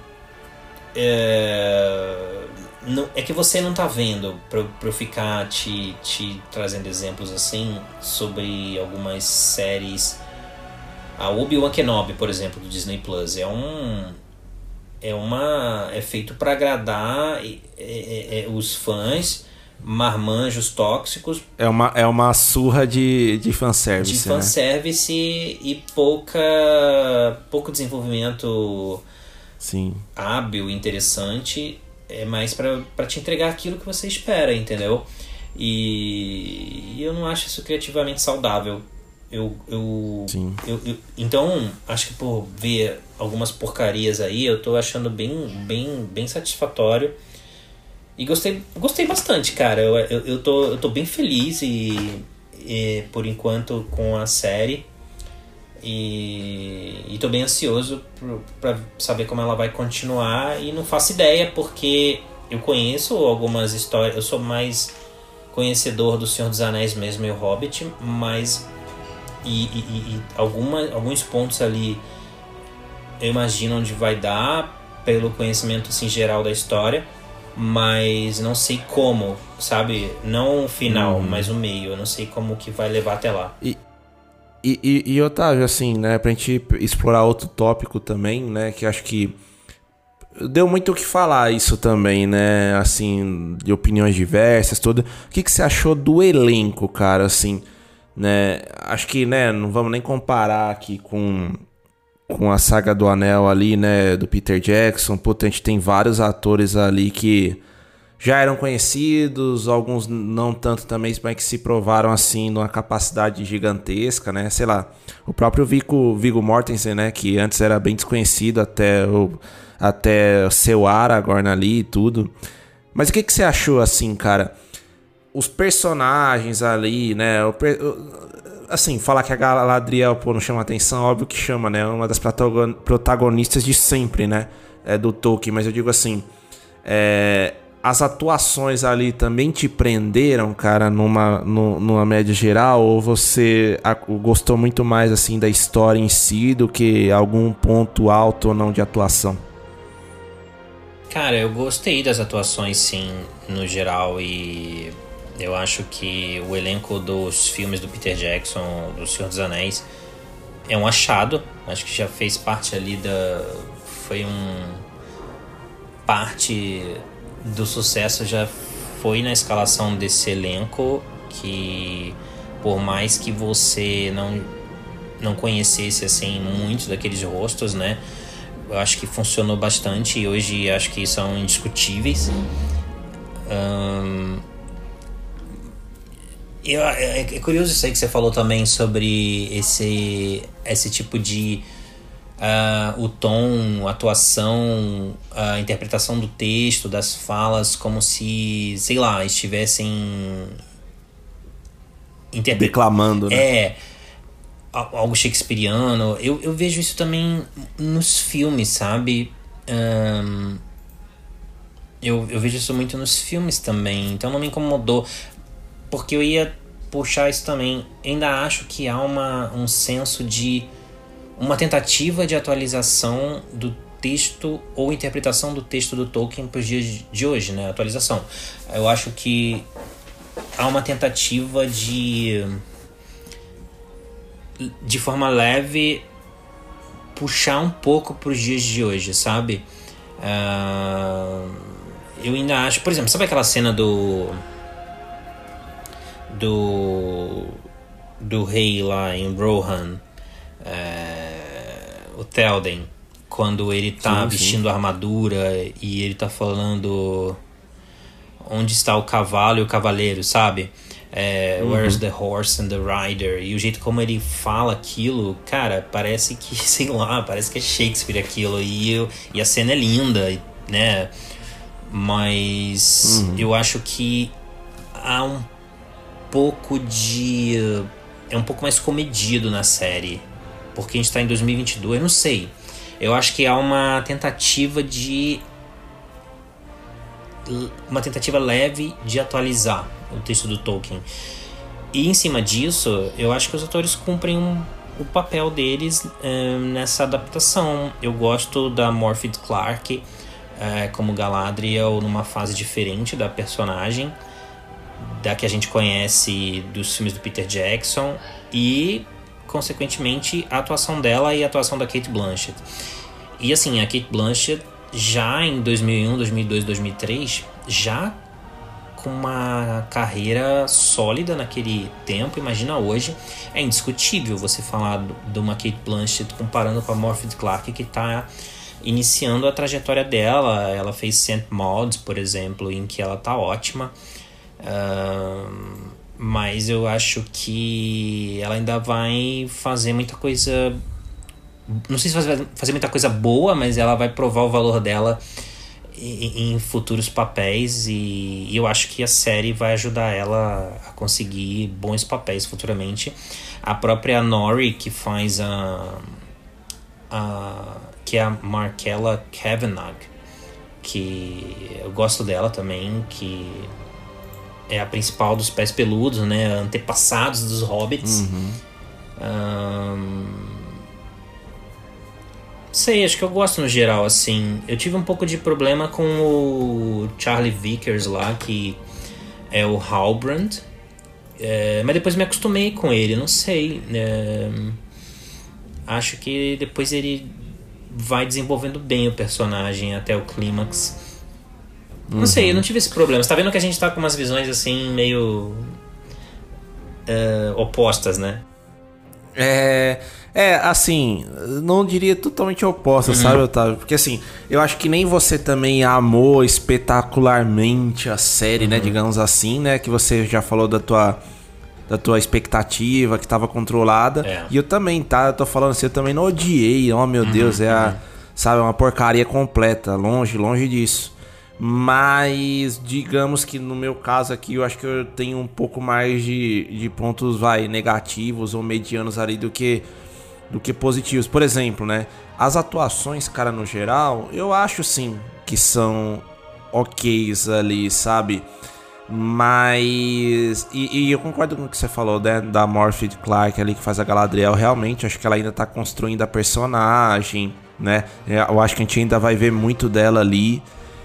é, não- é que você não tá vendo pra, eu- pra eu ficar te, te trazendo exemplos assim sobre algumas séries. A Obi-Wan Kenobi, por exemplo, do Disney Plus, é um. É uma. É feito pra agradar é, é, é, os fãs, marmanjos tóxicos, É uma, é uma surra de, de de fanservice, né? fanservice e pouca. pouco desenvolvimento Sim. hábil, interessante, é mais pra pra te entregar aquilo que você espera, entendeu? E, e eu não acho isso criativamente saudável. Eu, eu, eu, eu- então, acho que por ver algumas porcarias aí, eu tô achando bem, bem, bem satisfatório. E gostei, gostei bastante, cara. Eu, eu, eu, tô, eu tô bem feliz e, e, por enquanto com a série. E, e tô bem ansioso pra saber como ela vai continuar. E não faço ideia, porque eu conheço algumas histórias. Eu sou mais conhecedor do Senhor dos Anéis mesmo e o Hobbit, mas. E, e, e- alguma, alguns pontos ali eu imagino onde vai dar, pelo conhecimento assim, geral da história, mas não sei como, sabe? Não o final, mas o meio. Eu não sei como que vai levar até lá. E, e, e Otávio, assim, né, pra gente explorar outro tópico também, né, que acho que deu muito o que falar isso também, né, assim, de opiniões diversas, tudo. O que, que você achou do elenco, cara, assim, né, acho que, né, não vamos nem comparar aqui com, com a saga do Anel ali, né, do Peter Jackson, puta, a gente tem vários atores ali que já eram conhecidos, alguns não tanto também, mas que se provaram assim numa capacidade gigantesca, né? Sei lá, o próprio Vigo, Viggo Mortensen, né? Que antes era bem desconhecido até o até ser o Aragorn ali e tudo. Mas o que, que você achou assim, cara? Os personagens ali, né? o assim, falar que a Galadriel pô, não chama atenção, óbvio que chama, né? É uma das protagon- protagonistas de sempre, né? É, do Tolkien, mas eu digo assim, é, as atuações ali também te prenderam, cara, numa, nu- numa média geral? Ou você gostou muito mais, assim, da história em si do que algum ponto alto ou não de atuação? Cara, eu gostei das atuações, sim, no geral, e eu acho que o elenco dos filmes do Peter Jackson, do Senhor dos Anéis, é um achado. Acho que já fez parte ali da. Foi um. Parte do sucesso já foi na escalação desse elenco, que por mais que você não, não conhecesse assim muitos daqueles rostos, né? Eu acho que funcionou bastante e hoje acho que são indiscutíveis. Eu- é, é curioso isso aí que você falou também sobre esse, esse tipo de. Ah, o tom, a atuação, a interpretação do texto, das falas, como se, sei lá, estivessem. interpre- Declamando, né? é algo shakespeariano. Eu, eu vejo isso também nos filmes, sabe? Ahn, eu, eu vejo isso muito nos filmes também, então não me incomodou. Porque eu ia puxar isso também. Ainda acho que há uma, um senso de. Uma tentativa de atualização do texto ou interpretação do texto do Tolkien para os dias de hoje, né? Atualização. Eu acho que há uma tentativa de. de forma leve puxar um pouco para os dias de hoje, sabe? Uh, eu ainda acho, por exemplo, sabe aquela cena do do do rei lá em Rohan, é, o Telden, quando ele tá sim, vestindo sim. armadura e ele tá falando onde está o cavalo e o cavaleiro, sabe? É, uhum. Where's the horse and the rider? E o jeito como ele fala aquilo, cara, parece que, sei lá, parece que é Shakespeare aquilo. E, e a cena é linda, né? Mas uhum. eu acho que há um pouco de. É um pouco mais comedido na série. Porque a gente tá em 2022, eu não sei. Eu acho que há uma tentativa de. Uma tentativa leve de atualizar o texto do Tolkien. E em cima disso, eu acho que os atores cumprem um, o papel deles um, nessa adaptação. Eu gosto da Morphed Clark uh, como Galadriel numa fase diferente da personagem, da que a gente conhece dos filmes do Peter Jackson e, consequentemente, a atuação dela e a atuação da Kate Blanchett. E assim, a Kate Blanchett já em 2001, 2002, 2003 já com uma carreira sólida naquele tempo, imagina hoje, é indiscutível você falar de uma Kate Blanchett comparando com a Morphy Clark que está iniciando a trajetória dela. Ela fez Saint Maud, por exemplo, em que ela tá ótima. Uh, mas eu acho que ela ainda vai fazer muita coisa. Não sei se vai fazer muita coisa boa, mas ela vai provar o valor dela em, futuros papéis e, eu acho que a série vai ajudar ela a conseguir bons papéis futuramente. A própria Nori, que faz a, a que é a Markella Kavanagh, que eu gosto dela também, que é a principal dos pés peludos, né, antepassados dos hobbits. Uhum. Um, sei, acho que eu gosto no geral, assim. Eu tive um pouco de problema com o Charlie Vickers lá, que é o Halbrand. É, mas depois me acostumei com ele, não sei. É, acho que depois ele vai desenvolvendo bem o personagem até o clímax. Não uhum. sei, eu não tive esse problema. Você tá vendo que a gente tá com umas visões assim meio. Uh, opostas, né? É. É, assim, não diria totalmente oposta, uhum. sabe, Otávio? Porque assim, eu acho que nem você também amou espetacularmente a série, né, uhum. né? Digamos assim, né? Que você já falou da tua, da tua expectativa, que estava controlada. É. E eu também, tá? Eu tô falando assim, eu também não odiei. Oh, meu uhum, Deus, é a, uhum. sabe, uma porcaria completa. Longe, longe disso. Mas digamos que no meu caso aqui eu acho que eu tenho um pouco mais de, de pontos vai negativos ou medianos ali do que do que positivos. Por exemplo, né? As atuações, cara, no geral, eu acho sim que são ok's ali, sabe? Mas. E, e, eu concordo com o que você falou, né? Da Morphy Clark ali que faz a Galadriel. Realmente, acho que ela ainda tá construindo a personagem, né? Eu acho que a gente ainda vai ver muito dela ali.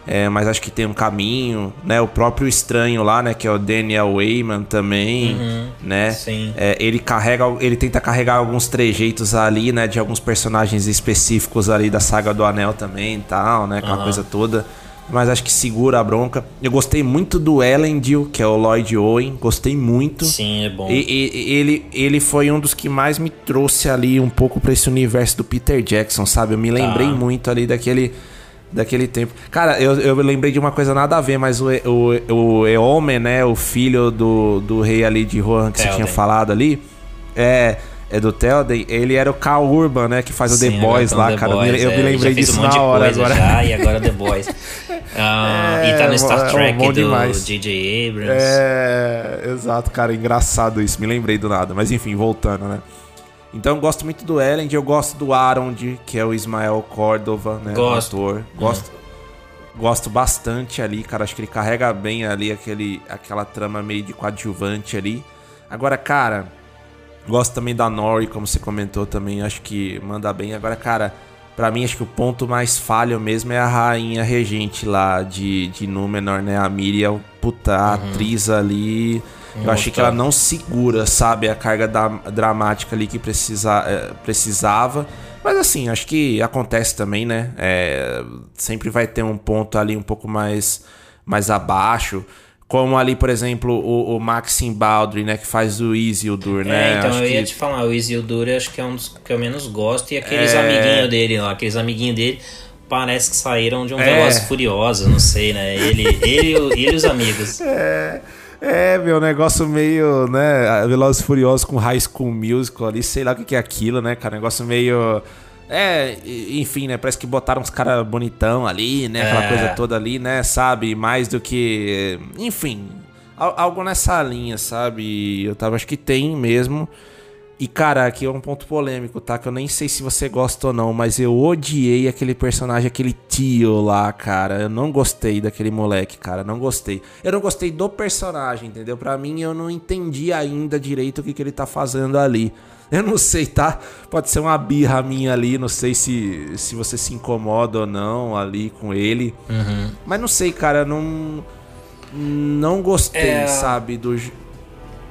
É, mas acho que tem um caminho, né? O próprio estranho lá, né? Que é o Daniel Wayman também, uhum, né? Sim. É, ele carrega, ele tenta carregar alguns trejeitos ali, né? De alguns personagens específicos ali da saga do Anel também e tal, né? Aquela uhum. coisa toda. Mas acho que segura a bronca. Eu gostei muito do Elendil, que é o Lloyd Owen. Gostei muito. Sim, é bom. E, e, ele, ele foi um dos que mais me trouxe ali um pouco para esse universo do Peter Jackson, sabe? Eu me lembrei tá. muito ali daquele daquele tempo. Cara, eu, eu lembrei de uma coisa nada a ver, mas o, o, o Eomen, né? O filho do, do rei ali de Rohan que Telden. você tinha falado ali. É. É do Telden, ele era o Carl Urban, né? Que faz Sim, o The Boys lá, The cara. Boys, eu, é, me lembrei disso um na hora agora. Já, e agora The Boys. Uh, é, e tá no Star é Trek é do J.J. Abrams. É, exato, cara. Engraçado isso. Me lembrei do nada. Mas enfim, voltando, né? Então eu gosto muito do Elend, eu gosto do Arond, que é o Ismael Córdova, né? Gosto. Ator. Gosto. Gosto bastante ali, cara. Acho que ele carrega bem ali aquele, aquela trama meio de coadjuvante ali. Agora, cara, gosto também da Nori, como você comentou também. Acho que manda bem. Agora, cara, para mim acho que o ponto mais falho mesmo é a rainha regente lá de, de Númenor, né? A Miriam, puta, a uhum. atriz ali. Eu achei que ela não segura, sabe, a carga da, dramática ali que precisa, é, precisava. Mas assim, acho que acontece também, né? É, sempre vai ter um ponto ali um pouco mais, mais abaixo. Como ali, por exemplo, o, o Maxim Baldry, né? Que faz o Isildur, né? É, então acho eu ia que... te falar, o Isildur acho que é um dos que eu menos gosto. E aqueles é... amiguinhos dele lá, aqueles amiguinhos dele parece que saíram de um é... Veloz Furioso, não sei, né? Ele, ele, ele e os amigos. É... É, meu, negócio meio, né, Velozes Furiosos com High School Musical ali, sei lá o que é aquilo, né, cara, negócio meio... É, enfim, né, parece que botaram uns caras bonitão ali, né, aquela é. coisa toda ali, né, sabe, mais do que... Enfim, algo nessa linha, sabe, eu tava, acho que tem mesmo... E, cara, aqui é um ponto polêmico, tá? Que eu nem sei se você gosta ou não, mas eu odiei aquele personagem, aquele tio lá, cara. Eu não gostei daquele moleque, cara. Não gostei. Eu não gostei do personagem, entendeu? Pra mim, eu não entendi ainda direito o que, que ele tá fazendo ali. Eu não sei, tá? Pode ser uma birra minha ali, não sei se, se você se incomoda ou não ali com ele. Uhum. Mas não sei, cara, não. Não gostei, é... sabe? Do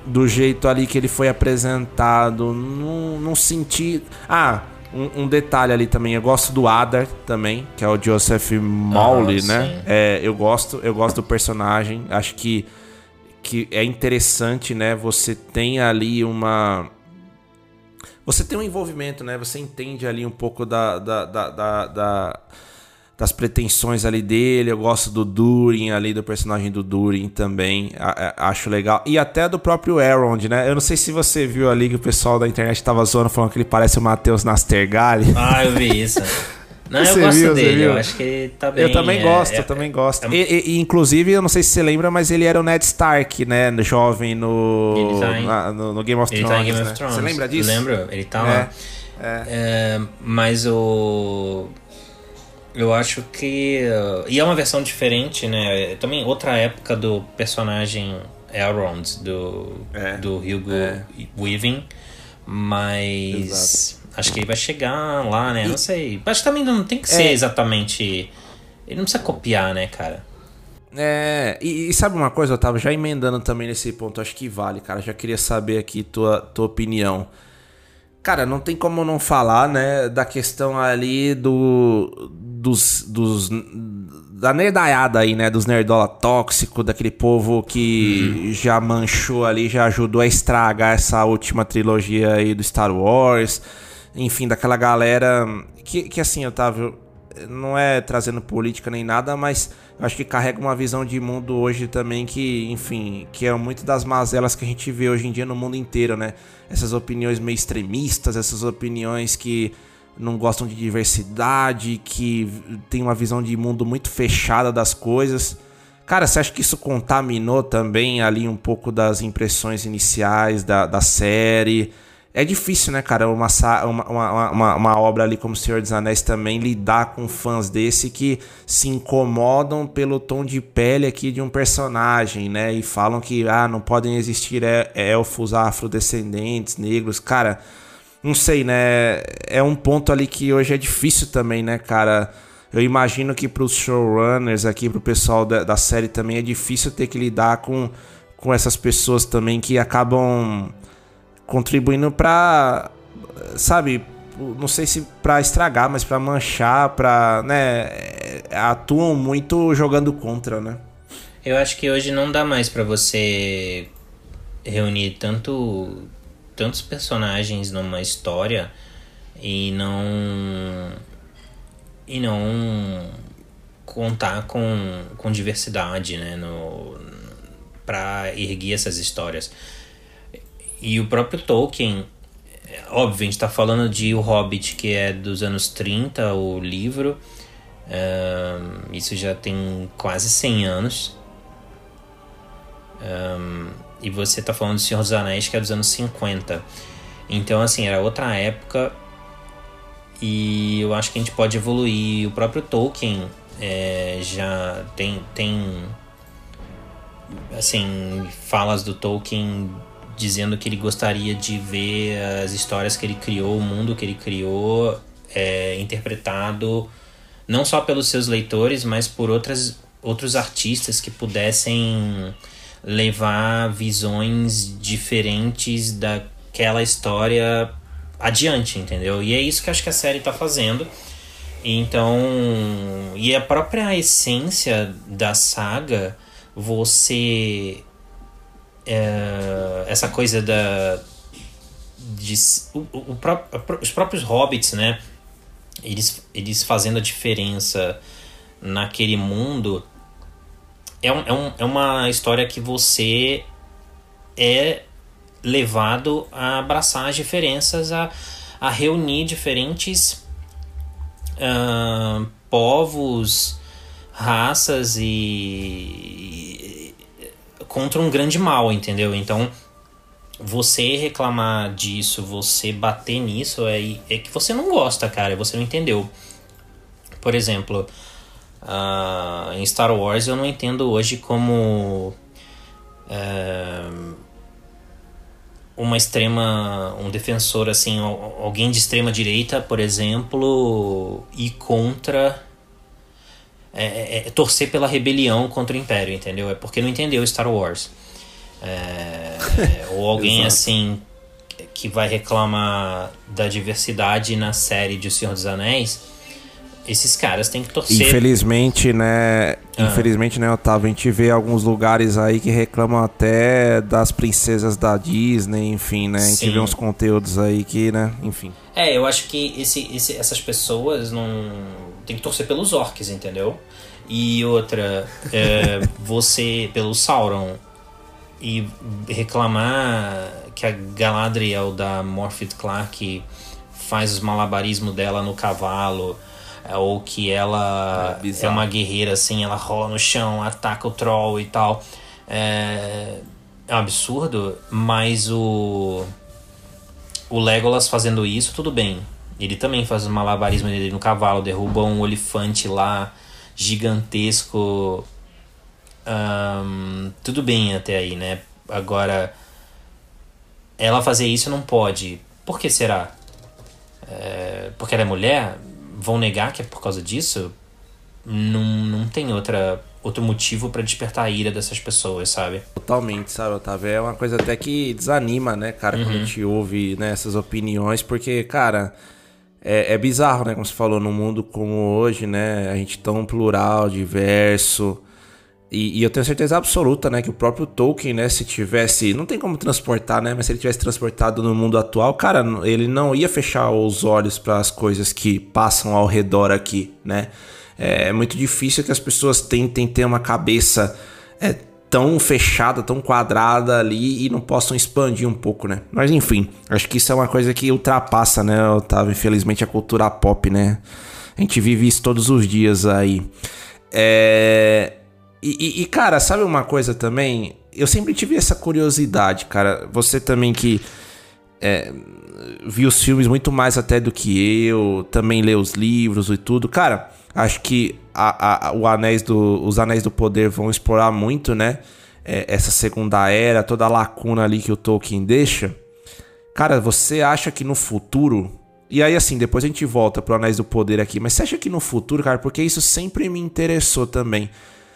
do jeito ali que ele foi apresentado. Não, não senti. Ah, um, um, detalhe ali também. Eu gosto do Adar também, que é o Joseph Mowley, ah, né? É, eu gosto, eu gosto do personagem. Acho que, que é interessante, né? Você tem ali uma. Você tem um envolvimento, né? Você entende ali um pouco da, da, da, da, da das pretensões ali dele. Eu gosto do Durin ali, do personagem do Durin também. A, a, acho legal. E até do próprio Elrond, né? Eu não sei se você viu ali que o pessoal da internet tava zoando, falando que ele parece o Matheus Nastergalli. Ah, eu vi isso. Não, você eu gosto viu, dele, eu acho que ele tá bem. Eu também é, gosto, é, eu também gosto. É, e, e, inclusive, eu não sei se você lembra, mas ele era o Ned Stark, né? Jovem no, tá em, na, no, no, Game of ele Thrones. Tá Game né? of Thrones. Você lembra disso? Lembro, ele tá lá. É. é. mas o eu acho que. Uh, e é uma versão diferente, né? Também outra época do personagem Elrond, do, é, do Hugo é. Weaving. Mas. Exato. Acho que ele vai chegar lá, né? E... Não sei. Acho que também não tem que ser é. exatamente. Ele não precisa copiar, né, cara? É, e, e, sabe uma coisa, eu tava já emendando também nesse ponto, acho que vale, cara. Já queria saber aqui tua, tua opinião. Cara, não tem como não falar, né, da questão ali do dos, dos da nerdaiada aí, né, dos nerdola tóxico, daquele povo que uhum. já manchou ali, já ajudou a estragar essa última trilogia aí do Star Wars. Enfim, daquela galera que, que assim, Otávio, não é trazendo política nem nada, mas acho que carrega uma visão de mundo hoje também que, enfim, que é muito das mazelas que a gente vê hoje em dia no mundo inteiro, né? Essas opiniões meio extremistas, essas opiniões que não gostam de diversidade, que tem uma visão de mundo muito fechada das coisas. Cara, você acha que isso contaminou também ali um pouco das impressões iniciais da, da série? É difícil, né, cara, uma, uma, uma, uma, obra ali como Senhor dos Anéis também lidar com fãs desse que se incomodam pelo tom de pele aqui de um personagem, né? E falam que ah, não podem existir elfos afrodescendentes, negros. Cara, não sei, né? É um ponto ali que hoje é difícil também, né, cara? Eu imagino que para os showrunners aqui, para o pessoal da, da série também é difícil ter que lidar com, com essas pessoas também que acabam contribuindo para, sabe, não sei se para estragar, mas para manchar, para, né, atuam muito jogando contra, né? Eu acho que hoje não dá mais para você reunir tanto tantos personagens numa história e não e não contar com, com diversidade, né, no para erguer essas histórias. E o próprio Tolkien, óbvio, a gente está falando de O Hobbit, que é dos anos 30, o livro. Um, isso já tem quase 100 anos. Um, e você está falando do Senhor dos Anéis, que é dos anos 50. Então, assim, era outra época. E eu acho que a gente pode evoluir. O próprio Tolkien, é, já tem, tem assim falas do Tolkien dizendo que ele gostaria de ver as histórias que ele criou, o mundo que ele criou é, interpretado não só pelos seus leitores, mas por outras, outros artistas que pudessem levar visões diferentes daquela história adiante, entendeu? E é isso que acho que a série está fazendo. Então, e a própria essência da saga, você. É, essa coisa da. De, o, o, o, os próprios hobbits, né? Eles, eles fazendo a diferença naquele mundo. É, um, é, um, é uma história que você é levado a abraçar as diferenças, a, a reunir diferentes uh, povos, raças e, e contra um grande mal, entendeu? Então você reclamar disso, você bater nisso, é, é que você não gosta, cara, você não entendeu. Por exemplo, uh, em Star Wars eu não entendo hoje como. Uh, uma extrema, um defensor assim, alguém de extrema direita, por exemplo, e contra é, é, é, torcer pela rebelião contra o Império, entendeu? É porque não entendeu Star Wars. É, ou alguém assim que vai reclamar da diversidade na série de O Senhor dos Anéis esses caras têm que torcer. Infelizmente, né? Ah. Infelizmente, né, Otávio? A gente vê alguns lugares aí que reclamam até das princesas da Disney, enfim, né? A gente Sim. vê uns conteúdos aí que, né? Enfim. É, eu acho que esse, esse, essas pessoas não. Tem que torcer pelos orcs, entendeu? E outra, é, você, pelo Sauron, e reclamar que a Galadriel da Morpeth Clark faz os malabarismos dela no cavalo é, ou que ela é, é, uma guerreira assim, ela rola no chão, ataca o troll e tal. É, é um absurdo, mas o o Legolas fazendo isso, tudo bem. Ele também faz o malabarismo dele no cavalo, derruba um olifante lá gigantesco. Um, tudo bem até aí, né? Agora, ela fazer isso não pode. Por que será? É, porque ela é mulher? vão negar que é por causa disso, não, não tem outra, outro motivo para despertar a ira dessas pessoas, sabe? Totalmente, sabe, Otávio? É uma coisa até que desanima, né, cara, uhum. quando a gente ouve né, essas opiniões, porque, cara. É, é, bizarro, né? Como você falou, num mundo como hoje, né? A gente tão plural, diverso. E, e, eu tenho certeza absoluta, né, que o próprio Tolkien, né, se tivesse, não tem como transportar, né, mas se ele tivesse transportado no mundo atual, cara, ele não ia fechar os olhos para as coisas que passam ao redor aqui, né? É, é muito difícil que as pessoas tentem ter uma cabeça é, tão fechada, tão quadrada ali e não possam expandir um pouco, né? Mas enfim, acho que isso é uma coisa que ultrapassa, né, Otávio, infelizmente a cultura pop, né? A gente vive isso todos os dias aí. É, e, e, cara, sabe uma coisa também? Eu sempre tive essa curiosidade, cara. Você também que é, viu os filmes muito mais até do que eu, também lê os livros e tudo. Cara, acho que a, a, Anéis do, os Anéis do Poder vão explorar muito, né? É, essa segunda era, toda a lacuna ali que o Tolkien deixa. Cara, você acha que no futuro. E aí, assim, depois a gente volta pro Anéis do Poder aqui. Mas você acha que no futuro, cara, porque isso sempre me interessou também.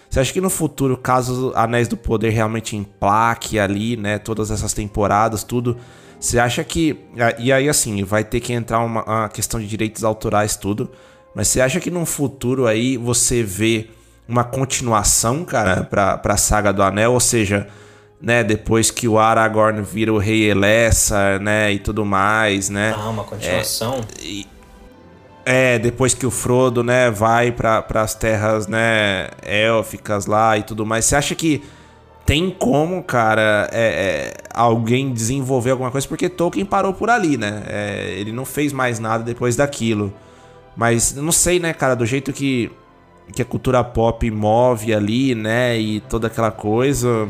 Você acha que no futuro, caso Anéis do Poder realmente emplaque ali, né, todas essas temporadas, tudo, você acha que. E aí, assim, vai ter que entrar uma, uma questão de direitos autorais, tudo. Mas você acha que no futuro aí você vê uma continuação, cara, pra, pra saga do Anel? Ou seja, né, depois que o Aragorn vira o rei Elessa, né, e tudo mais, né? Ah, uma continuação? É, e, é, depois que o Frodo, né, vai para as terras, né, élficas lá e tudo mais. Você acha que tem como, cara, é, é, alguém desenvolver alguma coisa? Porque Tolkien parou por ali, né? É, ele não fez mais nada depois daquilo. Mas não sei, né, cara, do jeito que, que a cultura pop move ali, né, e toda aquela coisa.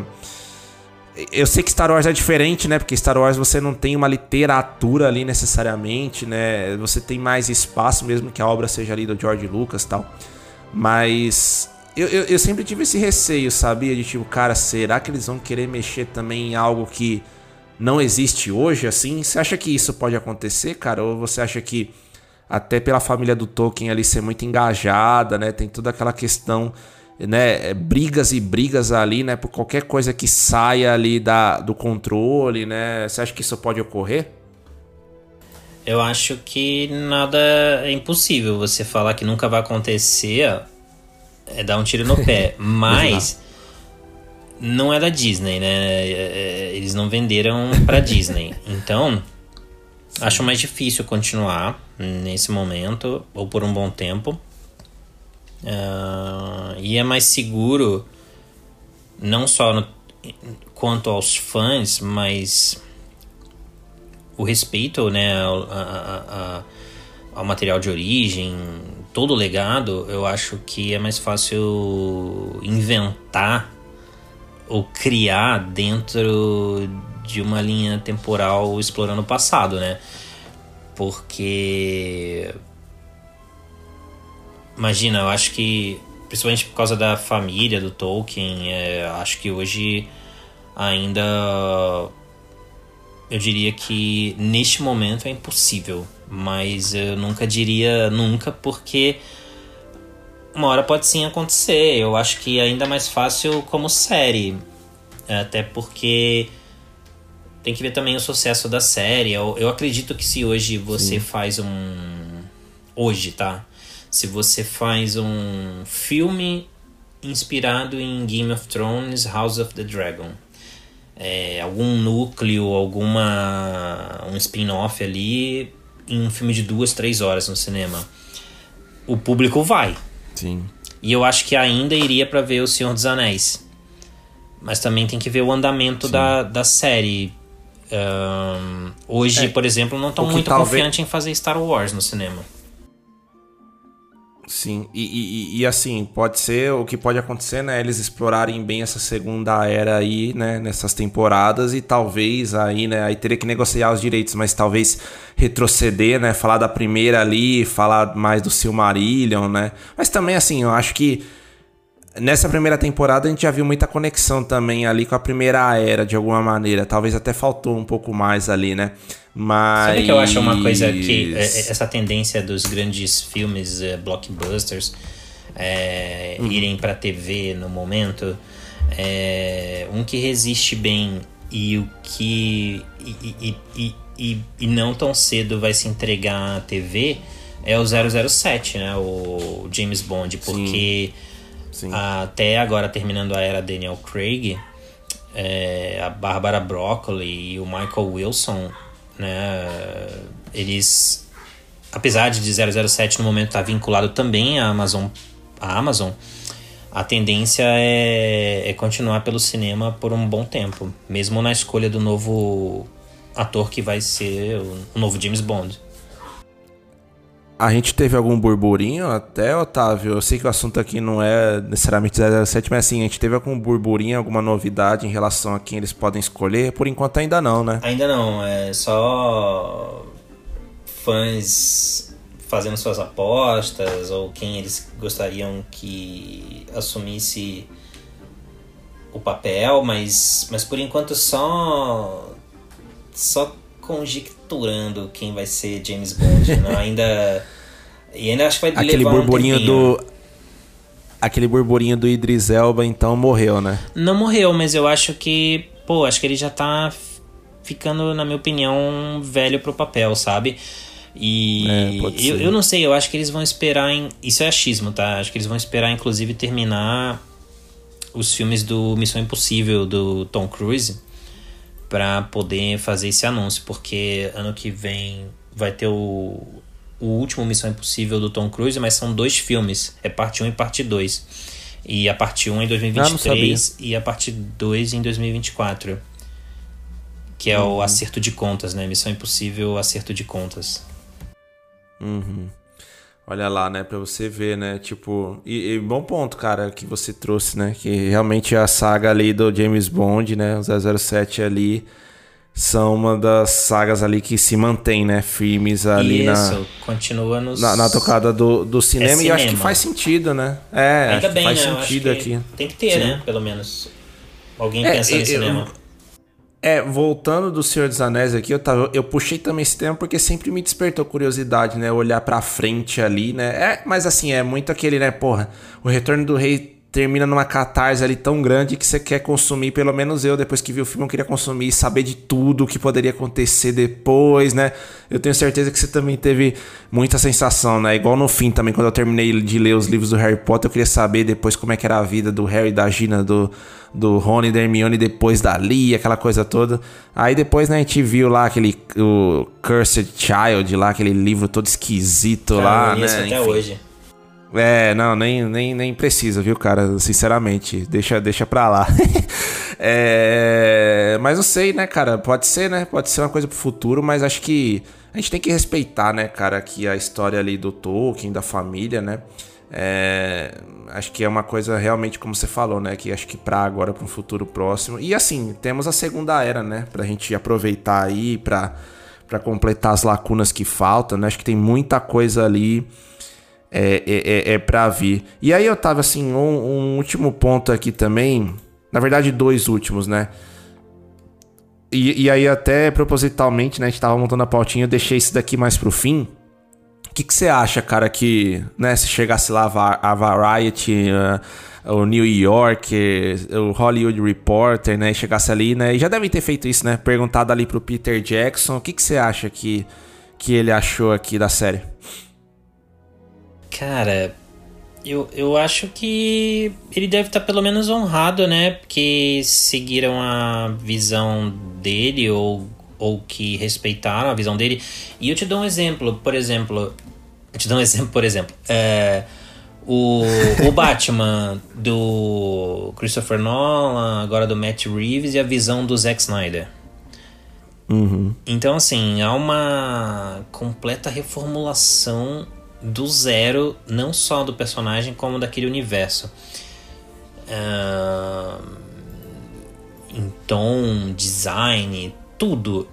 Eu sei que Star Wars é diferente, né? Porque Star Wars você não tem uma literatura ali necessariamente, né? Você tem mais espaço, mesmo que a obra seja ali do George Lucas tal. Mas eu, eu, eu, sempre tive esse receio, sabia? De tipo, cara, será que eles vão querer mexer também em algo que não existe hoje, assim? Você acha que isso pode acontecer, cara? Ou você acha que até pela família do Tolkien ali ser muito engajada, né? Tem toda aquela questão, né? É, brigas e brigas ali, né? Por qualquer coisa que saia ali da, do controle, né? Você acha que isso pode ocorrer? Eu acho que nada é impossível. Você falar que nunca vai acontecer é dar um tiro no pé. Mas não é da Disney, né? É, é, eles não venderam pra Disney. Então, Acho mais difícil continuar nesse momento, ou por um bom tempo. Uh, e é mais seguro, não só no, quanto aos fãs, mas o respeito né, ao, a, a, ao material de origem, todo o legado, eu acho que é mais fácil inventar ou criar dentro de uma linha temporal explorando o passado, né? Porque imagina, eu acho que principalmente por causa da família do Tolkien, é, acho que hoje ainda eu diria que neste momento é impossível, mas eu nunca diria nunca porque uma hora pode sim acontecer. Eu acho que é ainda mais fácil como série. Até porque tem que ver também o sucesso da série. Eu, eu acredito que se hoje você sim. faz um. Hoje, tá? Se você faz um filme inspirado em Game of Thrones, House of the Dragon. É, algum núcleo, alguma um spin-off ali em um filme de duas, três horas no cinema. O público vai, Sim. E eu acho que ainda iria para ver O Senhor dos Anéis. Mas também tem que ver o andamento da, da série. Um, hoje, é, por exemplo, não estão muito talvez... confiantes em fazer Star Wars no cinema. Sim, e, e, e, assim, pode ser, o que pode acontecer, né? Eles explorarem bem essa segunda era aí, né? Nessas temporadas e talvez aí, né? Aí teria que negociar os direitos, mas talvez retroceder, né? Falar da primeira ali, falar mais do Silmarillion, né? Mas também, assim, eu acho que nessa primeira temporada a gente já viu muita conexão também ali com a primeira era, de alguma maneira. Talvez até faltou um pouco mais ali, né? Mas. Sabe que eu acho uma coisa que. É, é, essa tendência dos grandes filmes uh, blockbusters é, uhum. irem pra TV no momento. É, um que resiste bem e o que. E, e, e, e, e não tão cedo vai se entregar à TV é o 007, né? O James Bond, porque. Sim Sim. Até agora, terminando a era Daniel Craig, é, a Barbara Broccoli e o Michael Wilson, né, eles, apesar de 007 no momento estar tá vinculado também à Amazon, à Amazon a tendência é, é continuar pelo cinema por um bom tempo, mesmo na escolha do novo ator que vai ser o novo James Bond. A gente teve algum burburinho até, Otávio? Eu sei que o assunto aqui não é necessariamente 007, mas assim, a gente teve algum burburinho, alguma novidade em relação a quem eles podem escolher? Por enquanto ainda não, né? Ainda não, é só fãs fazendo suas apostas ou quem eles gostariam que assumisse o papel, mas, mas por enquanto só só conjecturando quem vai ser James Bond. Né? ainda. E ainda acho que vai Aquele levar burburinho um do. Aquele burburinho do Idris Elba, então, morreu, né? Não morreu, mas eu acho que. Pô, acho que ele já tá ficando, na minha opinião, velho pro papel, sabe? E é, eu, eu não sei, eu acho que eles vão esperar em. Isso é achismo, tá? Acho que eles vão esperar, inclusive, terminar os filmes do Missão Impossível do Tom Cruise para poder fazer esse anúncio, porque ano que vem vai ter o, o último Missão Impossível do Tom Cruise, mas são dois filmes, é parte 1 e parte 2. E a parte 1 em 2023 ah, e a parte 2 em 2024. Que é uhum. o acerto de contas, né? Missão Impossível, acerto de contas. Uhum. Olha lá, né, pra você ver, né, tipo... E, e, bom ponto, cara, que você trouxe, né, que realmente a saga ali do James Bond, né, o 007 ali, são uma das sagas ali que se mantém, né? Firmes ali Isso, na, continua nos... na, na tocada do, do cinema, É e eu acho que cinema. faz sentido, né? É, Ainda bem, faz né? Eu acho sentido que aqui. Tem que ter, Sim. né? Pelo menos. Alguém É, pensando em eu- cinema. É, voltando do Senhor dos Anéis aqui, eu, tava, eu puxei também esse tema porque sempre me despertou curiosidade, né? Olhar pra frente ali, né? É, mas assim, é muito aquele, né? Porra, o Retorno do Rei termina numa catarse ali tão grande que você quer consumir, pelo menos eu, depois que vi o filme, eu queria consumir e saber de tudo o que poderia acontecer depois, né? Eu tenho certeza que você também teve muita sensação, né? Igual no fim também, quando eu terminei de ler os livros do Harry Potter, eu queria saber depois como é que era a vida do Harry, da Gina, do, do Rony e da Hermione depois dali, aquela coisa toda. Aí depois, né, a gente viu lá aquele o Cursed Child lá, aquele livro todo esquisito Cara, lá, né? até Enfim. hoje. É, não, nem, nem, nem precisa, viu, cara? Sinceramente, deixa, deixa pra lá. É, mas não sei, né, cara? Pode ser, né? Pode ser uma coisa pro futuro, mas acho que a gente tem que respeitar, né, cara, que a história ali do Tolkien, da família, né? É, acho que é uma coisa realmente, como você falou, né? Que acho que pra agora, pra um futuro próximo. E assim, temos a segunda era, né? Pra gente aproveitar aí, pra, pra completar as lacunas que faltam, né? Acho que tem muita coisa ali é, é, é, é pra vir. E aí tava assim, um, um último ponto aqui também. Na verdade, dois últimos, né? E, e aí, até propositalmente, né? A gente tava montando a pautinha, eu deixei isso daqui mais pro fim. O que você acha, cara, que, né, se chegasse lá a Variety, uh, o New York, o Hollywood Reporter, né, e chegasse ali, né, e já devem ter feito isso, né, perguntado ali pro Peter Jackson, o que que você acha que, que ele achou aqui da série? Cara, eu, eu acho que ele deve estar pelo menos honrado, né? Porque seguiram a visão dele ou, ou que respeitaram a visão dele. E eu te dou um exemplo, por exemplo. Eu te dou um exemplo, por exemplo. É, o, o Batman do Christopher Nolan, agora do Matt Reeves e a visão do Zack Snyder. Então, assim, há uma completa reformulação do zero, não só do personagem, como daquele universo. Ah, em tom, design, tudo.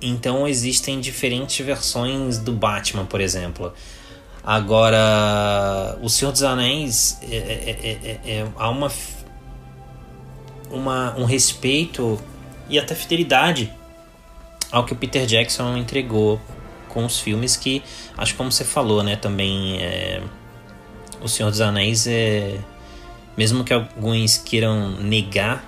Então existem diferentes versões do Batman, por exemplo. Agora, O Senhor dos Anéis é, é- é- é- é- há uma, uma um respeito e até fidelidade ao que o Peter Jackson entregou com os filmes que acho que como você falou, né, também é, o Senhor dos Anéis é mesmo que alguns queiram negar,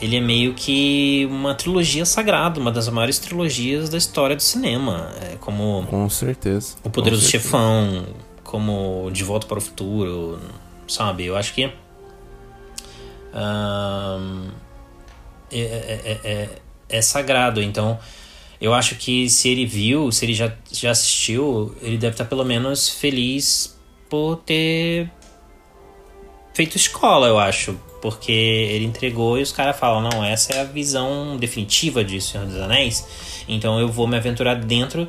ele é meio que uma trilogia sagrada, uma das maiores trilogias da história do cinema, é como Com certeza. o Poderoso certeza. Chefão, como De Volta para o Futuro, sabe? Eu acho que. é, é- é- é- é sagrado, então. Eu acho que se ele viu, se ele já, já assistiu, ele deve estar pelo menos feliz por ter feito escola, eu acho. Porque ele entregou e os caras falam: não, essa é a visão definitiva de Senhor dos Anéis. Então eu vou me aventurar dentro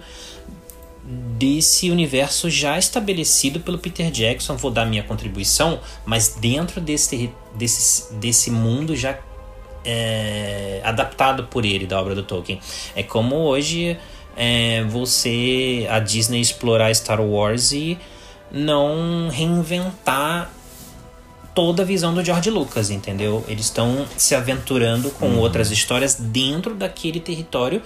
desse universo já estabelecido pelo Peter Jackson, vou dar minha contribuição, mas dentro desse, desse, desse mundo já é, adaptado por ele, da obra do Tolkien. É como hoje é, você, a Disney, explorar Star Wars e não reinventar toda a visão do George Lucas, entendeu? Eles estão se aventurando com outras histórias dentro daquele território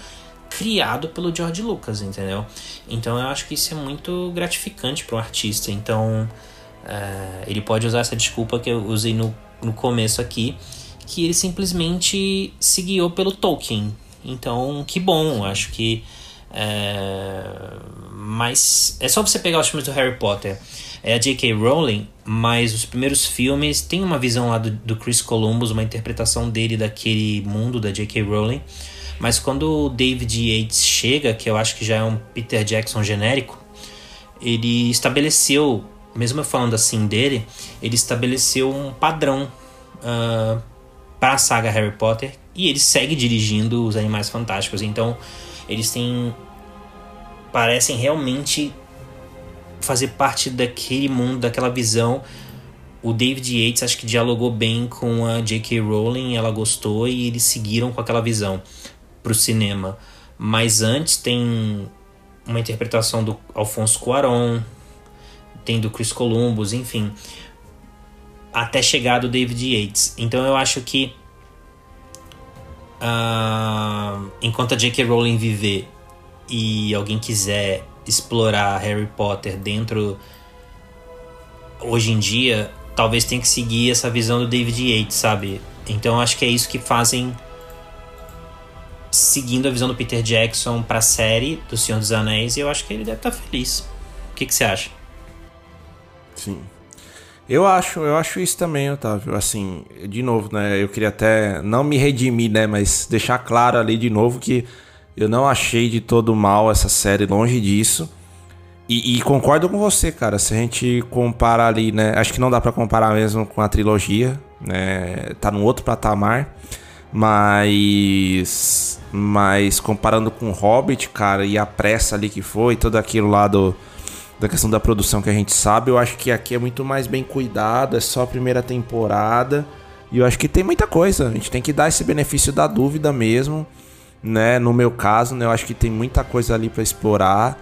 criado pelo George Lucas, entendeu? Então eu acho que isso é muito gratificante para um artista. Então eh, ele pode usar essa desculpa que eu usei no, no começo aqui, que ele simplesmente se guiou pelo Tolkien. Então que bom, acho que é, mas é só você pegar os filmes do Harry Potter. É a J.K. Rowling, mas os primeiros filmes tem uma visão lá do, do Chris Columbus, uma interpretação dele daquele mundo da J.K. Rowling. Mas quando o David Yates chega, que eu acho que já é um Peter Jackson genérico, ele estabeleceu, mesmo eu falando assim dele, ele estabeleceu um padrão para a saga Harry Potter e ele segue dirigindo os Animais Fantásticos. Então eles têm parecem realmente fazer parte daquele mundo, daquela visão. O David Yates acho que dialogou bem com a J.K. Rowling, ela gostou e eles seguiram com aquela visão. pro cinema. Mas antes tem uma interpretação do Alfonso Cuarón, tem do Chris Columbus, enfim, até chegar do David Yates. Então eu acho que uh, enquanto a J.K. Rowling viver e alguém quiser explorar Harry Potter dentro hoje em dia, talvez tenha que seguir essa visão do David Yates, sabe? Então acho que é isso que fazem seguindo a visão do Peter Jackson para a série do Senhor dos Anéis, e eu acho que ele deve estar tá feliz. O que você acha? Sim. Eu acho, eu acho isso também, Otávio. Assim, de novo, né? Eu queria até não me redimir, né? Mas deixar claro ali de novo que eu não achei de todo mal essa série, longe disso. E, e, concordo com você, cara. Se a gente comparar ali, né? Acho que não dá para comparar mesmo com a trilogia, né? Tá num outro patamar. Mas. Mas comparando com o Hobbit, cara, e a pressa ali que foi, todo aquilo lá do da questão da produção que a gente sabe. Eu acho que aqui é muito mais bem cuidado, é só a primeira temporada. E eu acho que tem muita coisa. A gente tem que dar esse benefício da dúvida mesmo, né? No meu caso, né, eu acho que tem muita coisa ali para explorar.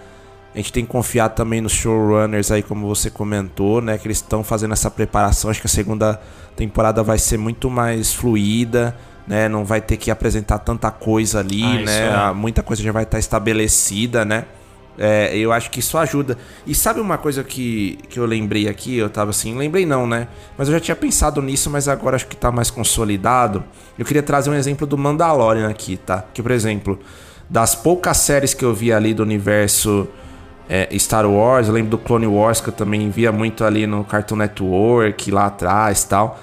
A gente tem que confiar também nos showrunners aí, como você comentou, né? Que eles estão fazendo essa preparação. Acho que a segunda temporada vai ser muito mais fluida, né? Não vai ter que apresentar tanta coisa ali, ah, né? É. Muita coisa já vai estar estabelecida, né? É, eu acho que isso ajuda. E sabe uma coisa que, que eu lembrei aqui? Eu tava assim, lembrei não, né? Mas eu já tinha pensado nisso, mas agora acho que tá mais consolidado. Eu queria trazer um exemplo do Mandalorian aqui, tá? Que, por exemplo, das poucas séries que eu vi ali do universo é, Star Wars, eu lembro do Clone Wars, que eu também via muito ali no Cartoon Network, lá atrás tal.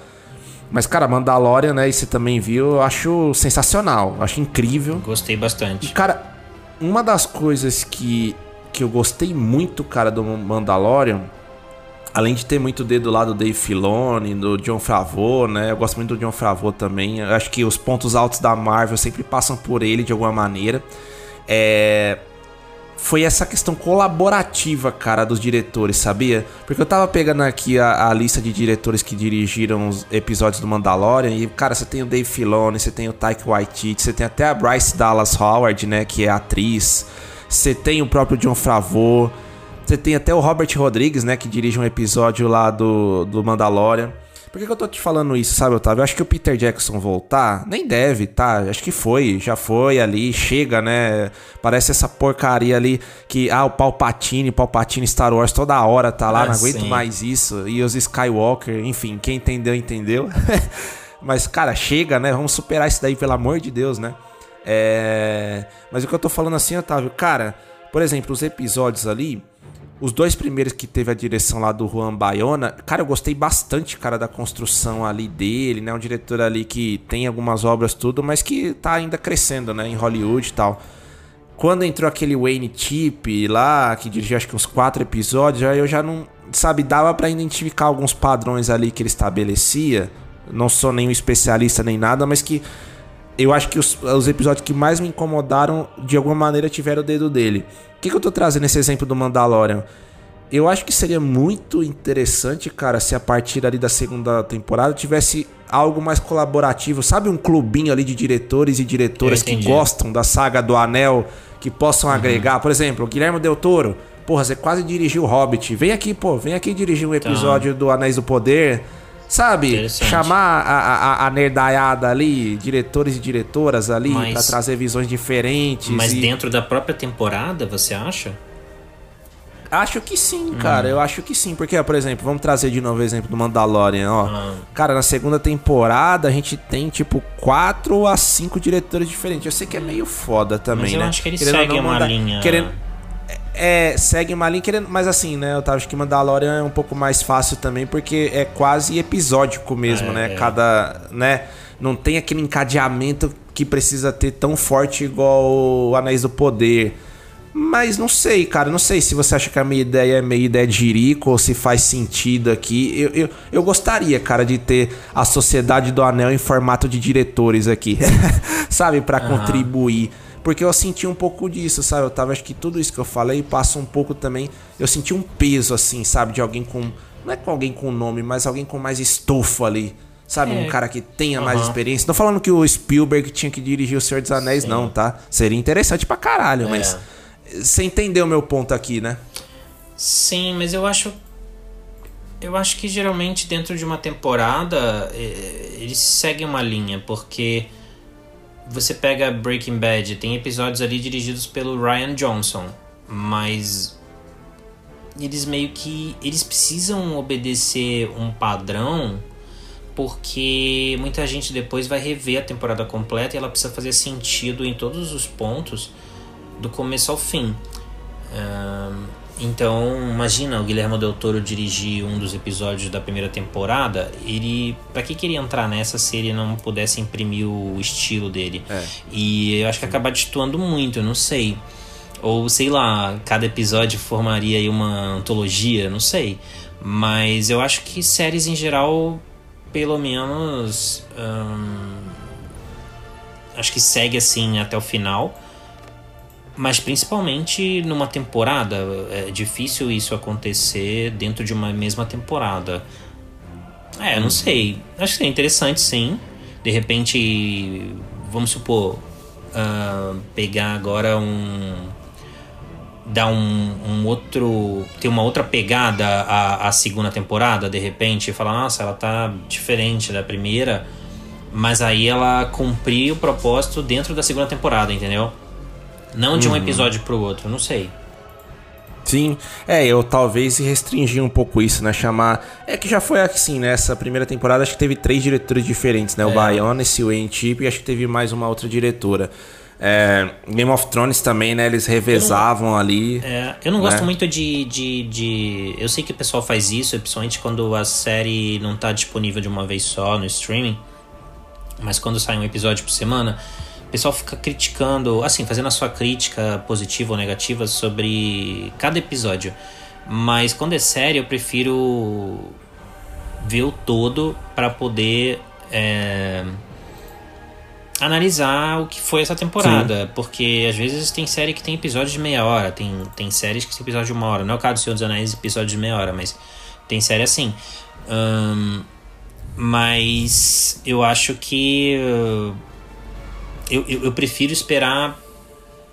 Mas, cara, Mandalorian, né? E você também viu, eu acho sensacional, acho incrível. Gostei bastante. E, cara, uma das coisas que que eu gostei muito, cara, do Mandalorian, além de ter muito dedo lá do Dave Filoni, do John Favreau, né? Eu gosto muito do John Favreau também. Eu acho que os pontos altos da Marvel sempre passam por ele de alguma maneira. É foi essa questão colaborativa, cara, dos diretores, sabia? Porque eu tava pegando aqui a, a, lista de diretores que dirigiram os episódios do Mandalorian e, cara, você tem o Dave Filoni, você tem o Taika Waititi, você tem até a Bryce Dallas Howard, né, que é atriz. Você tem o próprio John Favreau. Você tem até o Robert Rodrigues, né? Que dirige um episódio lá do, do Mandalorian. Por que, que eu tô te falando isso, sabe, Otávio? Eu acho que o Peter Jackson voltar, nem deve, tá? Acho que foi, já foi ali, chega, né? Parece essa porcaria ali que, ah, o Palpatine, Palpatine Star Wars toda hora tá lá, ah, não aguento sim. mais isso. E os Skywalker, enfim, quem entendeu, entendeu. Mas, cara, chega, né? Vamos superar isso daí, pelo amor de Deus, né? É... Mas o que eu tô falando assim, Otávio, cara, por exemplo, os episódios ali, os dois primeiros que teve a direção lá do Juan Bayona, cara, eu gostei bastante, cara, da construção ali dele, né? Um diretor ali que tem algumas obras tudo, mas que tá ainda crescendo, né, em Hollywood e tal. Quando entrou aquele Wayne Chip lá, que dirigiu acho que uns quatro episódios, aí eu já não, sabe, dava para identificar alguns padrões ali que ele estabelecia. Não sou nenhum especialista nem nada, mas que eu acho que os, os, episódios que mais me incomodaram, de alguma maneira, tiveram o dedo dele. O que, que eu tô trazendo esse exemplo do Mandalorian? Eu acho que seria muito interessante, cara, se a partir ali da segunda temporada tivesse algo mais colaborativo. Sabe, um clubinho ali de diretores e diretoras que gostam da saga do Anel, que possam uhum. agregar. Por exemplo, Guilherme Del Toro. Porra, você quase dirigiu o Hobbit. Vem aqui, pô, vem aqui dirigir um tá. episódio do Anéis do Poder. Sabe? Chamar a, a, a, nerdaiada ali, diretores e diretoras ali, mas, pra trazer visões diferentes. Mas e... dentro da própria temporada, você acha? Acho que sim, cara. Hum. Eu acho que sim. Porque, por exemplo, vamos trazer de novo o exemplo do Mandalorian, ó. Ah. Cara, na segunda temporada a gente tem, tipo, quatro a cinco diretores diferentes. Eu sei que é meio foda também, mas eu né? acho que eles querendo seguem uma linha. Querendo, é, segue uma linha querendo. Mas assim, né? Eu acho que Mandalorian é um pouco mais fácil também, porque é quase episódico mesmo, é, né? É. Cada. né? Não tem aquele encadeamento que precisa ter tão forte igual o Anéis do Poder. Mas não sei, cara. Não sei se você acha que a minha ideia é meio ideia de jirico ou se faz sentido aqui. Eu, eu, eu gostaria, cara, de ter a Sociedade do Anel em formato de diretores aqui. Sabe? para uhum. contribuir. Porque eu senti um pouco disso, sabe? Eu tava, acho que tudo isso que eu falei passa um pouco também. Eu senti um peso, assim, sabe? De alguém com. Não é com alguém com nome, mas alguém com mais estofo ali. Sabe, É. um cara que tenha mais Aham. experiência. Não falando que o Spielberg tinha que dirigir O Senhor dos Anéis, Sim. não, tá? Seria interessante pra caralho, É. mas. Você entendeu o meu ponto aqui, né? Sim, mas eu acho. Eu acho que geralmente dentro de uma temporada eh, eles seguem uma linha, porque você pega Breaking Bad, tem episódios ali dirigidos pelo Ryan Johnson, mas eles meio que eles precisam obedecer um padrão porque muita gente depois vai rever a temporada completa e ela precisa fazer sentido em todos os pontos do começo ao fim. Ahn, então, imagina o Guilherme Del Toro dirigir um dos episódios da primeira temporada. Ele, para que queria entrar nessa se ele não pudesse imprimir o estilo dele? É. E eu acho que acaba destoando muito, eu não sei. Ou sei lá, cada episódio formaria aí uma antologia, não sei. Mas eu acho que séries em geral, pelo menos. ahn, acho que segue assim até o final. Mas principalmente numa temporada, é difícil isso acontecer dentro de uma mesma temporada. É, não sei. Acho que seria interessante sim. De repente, vamos supor, ah, pegar agora um. dar um, um outro. ter uma outra pegada à, à segunda temporada, de repente, e falar, nossa, ela tá diferente da primeira. Mas aí ela cumprir o propósito dentro da segunda temporada, entendeu? Não de um episódio pro outro, não sei. Sim, é, eu talvez restringir um pouco isso, né? Chamar. É que já foi assim, né? Essa primeira temporada acho que teve três diretores diferentes, né? O É. Bionis, o Chip e acho que teve mais uma outra diretora. É, Game of Thrones também, né? Eles revezavam ali. É, eu não gosto Né? muito de, de, de. Eu sei que o pessoal faz isso, principalmente quando a série não tá disponível de uma vez só no streaming. Mas quando sai um episódio por semana, o pessoal fica criticando, assim, fazendo a sua crítica positiva ou negativa sobre cada episódio. Mas quando é série, eu prefiro ver o todo para poder é, analisar o que foi essa temporada. Porque às vezes tem série que tem episódios de meia hora, tem, tem séries que tem episódios de uma hora. Não é o caso do Senhor dos Anéis, episódios de meia hora, mas tem série assim. Ahn, mas eu acho que. Eu, eu, eu prefiro esperar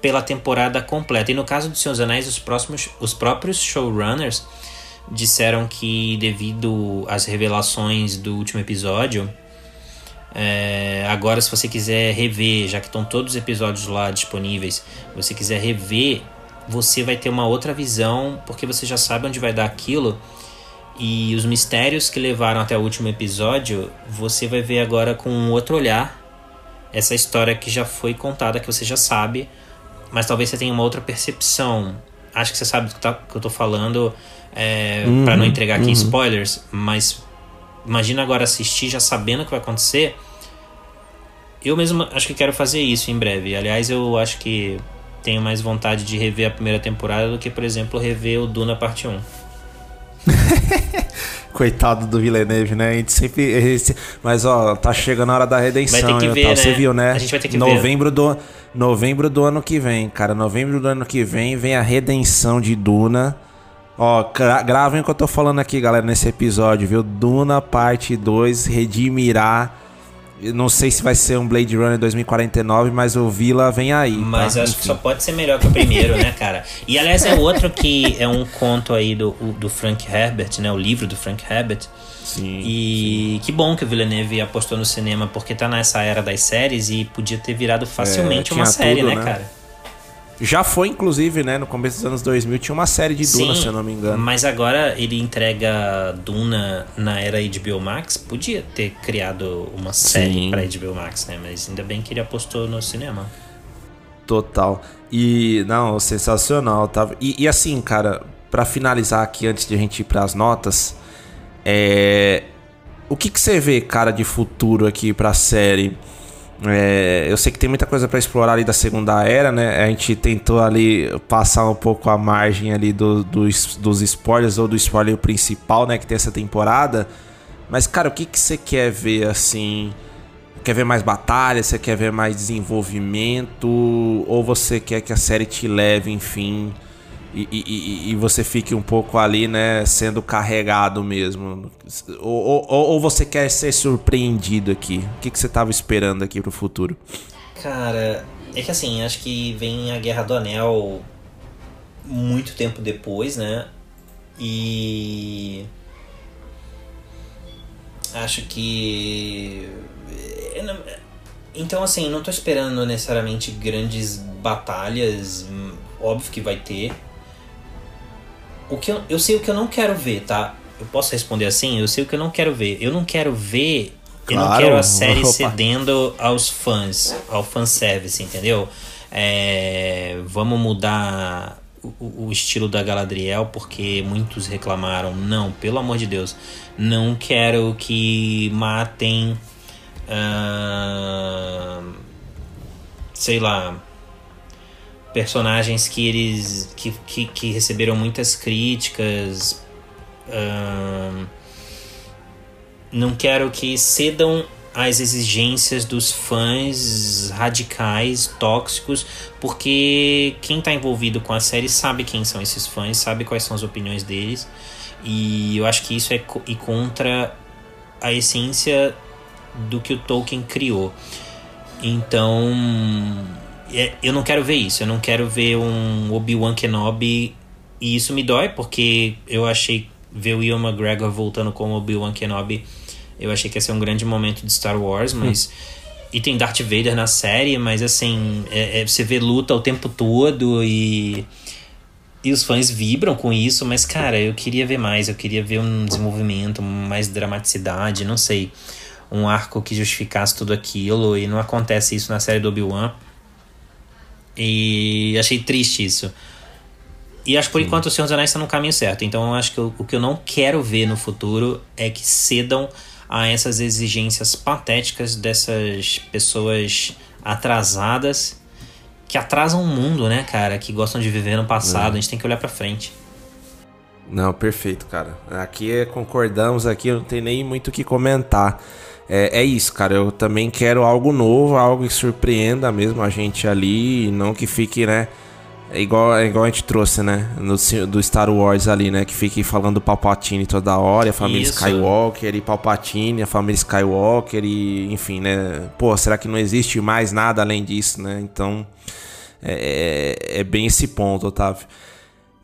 pela temporada completa. E no caso do Senhor dos Anéis, os, próximos, os próprios showrunners disseram que, devido às revelações do último episódio, é, agora, se você quiser rever, já que estão todos os episódios lá disponíveis, você quiser rever, você vai ter uma outra visão, porque você já sabe onde vai dar aquilo. E os mistérios que levaram até o último episódio, você vai ver agora com um outro olhar essa história que já foi contada, que você já sabe, mas talvez você tenha uma outra percepção. Acho que você sabe do que, tá, que eu tô falando, é, para não entregar aqui spoilers, mas imagina agora assistir já sabendo o que vai acontecer. Eu mesmo acho que quero fazer isso em breve. Aliás, eu acho que tenho mais vontade de rever a primeira temporada do que, por exemplo, rever o Duna Parte 1. Coitado do Villeneuve, né? A gente sempre. Mas, ó, tá chegando a hora da redenção. Vai ter que ver, né? Você viu, né? A gente vai ter que ver. novembro Do, novembro do ano que vem, cara. Novembro do ano que vem vem a redenção de Duna. Ó, gra- gravem o que eu tô falando aqui, galera, nesse episódio, viu? Duna parte 2, Redimirá. Eu Não sei se vai ser um Blade Runner 2049, mas o Vila vem aí. Mas tá? acho que Enfim. só pode ser melhor que o primeiro, né, cara? E aliás, é outro que é um conto aí do, do Frank Herbert, né? O livro do Frank Herbert. Sim. E que bom que o Villeneuve apostou no cinema, porque tá nessa era das séries e podia ter virado facilmente É, uma série, tudo, né, né? cara? Já foi, inclusive, né? No começo dos anos 2000 tinha uma série de Duna, se eu não me engano. Mas agora ele entrega Duna na era HBO Max. Podia ter criado uma série Sim. pra HBO Max, né? Mas ainda bem que ele apostou no cinema. Total. E, não, sensacional, tá? E, e assim, cara, pra finalizar aqui, antes de a gente ir pras notas, é... O que que você vê, cara, de futuro aqui pra série? É, eu sei que tem muita coisa pra explorar ali da segunda era, né? A gente tentou ali passar um pouco a margem ali do, dos, dos spoilers ou do spoiler principal, né? Que tem essa temporada. Mas, cara, o que que você quer ver, assim... Quer ver mais batalha? Você quer ver mais desenvolvimento? Ou você quer que a série te leve, enfim, e, e, e, você fique um pouco ali, né, sendo carregado mesmo? Ou, ou, ou você quer ser surpreendido aqui? O que, que você estava esperando aqui pro futuro? Cara, é que assim, acho que vem a Guerra do Anel muito tempo depois, né? E. Acho que. Então, assim, não tô esperando necessariamente grandes batalhas. Óbvio que vai ter. O que eu, eu sei o que eu não quero ver, tá? Eu posso responder assim? Eu sei o que eu não quero ver. Eu não quero ver. Claro. Eu não quero a série Opa. cedendo aos fãs, ao fanservice, entendeu? É, vamos mudar o, o, estilo da Galadriel porque muitos reclamaram. Não, pelo amor de Deus. Não quero que matem. Uh, sei lá personagens que eles que, que, que receberam muitas críticas não quero que cedam às exigências dos fãs radicais, tóxicos, porque quem está envolvido com a série sabe quem são esses fãs, sabe quais são as opiniões deles, e eu acho que isso é co e contra a essência do que o Tolkien criou. Então, eu não quero ver isso. Eu não quero ver um Obi-Wan Kenobi. E isso me dói, porque eu achei ver o Ian McGregor voltando como Obi-Wan Kenobi. Eu achei que ia ser um grande momento de Star Wars, mas. Hum. E tem Darth Vader na série, mas assim, é, é, você vê luta o tempo todo e. E os fãs vibram com isso, mas cara, eu queria ver mais, eu queria ver um desenvolvimento, mais dramaticidade, não sei. Um arco que justificasse tudo aquilo, e não acontece isso na série do Obi-Wan. E achei triste isso. E acho que por Sim. enquanto o Senhor dos Anéis está no caminho certo. Então eu acho que eu, o que eu não quero ver no futuro é que cedam a essas exigências patéticas dessas pessoas atrasadas que atrasam o mundo, né, cara? Que gostam de viver no passado. É. A gente tem que olhar para frente. Não, perfeito, cara. Aqui concordamos, aqui não tem nem muito o que comentar é, é isso, cara. Eu também quero algo novo, algo que surpreenda mesmo a gente ali, e não que fique, né? É igual, é igual a gente trouxe, né? No, do Star Wars ali, né? Que fique falando Palpatine toda hora, a família Isso. Skywalker e Palpatine, a família Skywalker e enfim, né? Pô, será que não existe mais nada além disso, né? Então, é, é, é bem esse ponto, Otávio.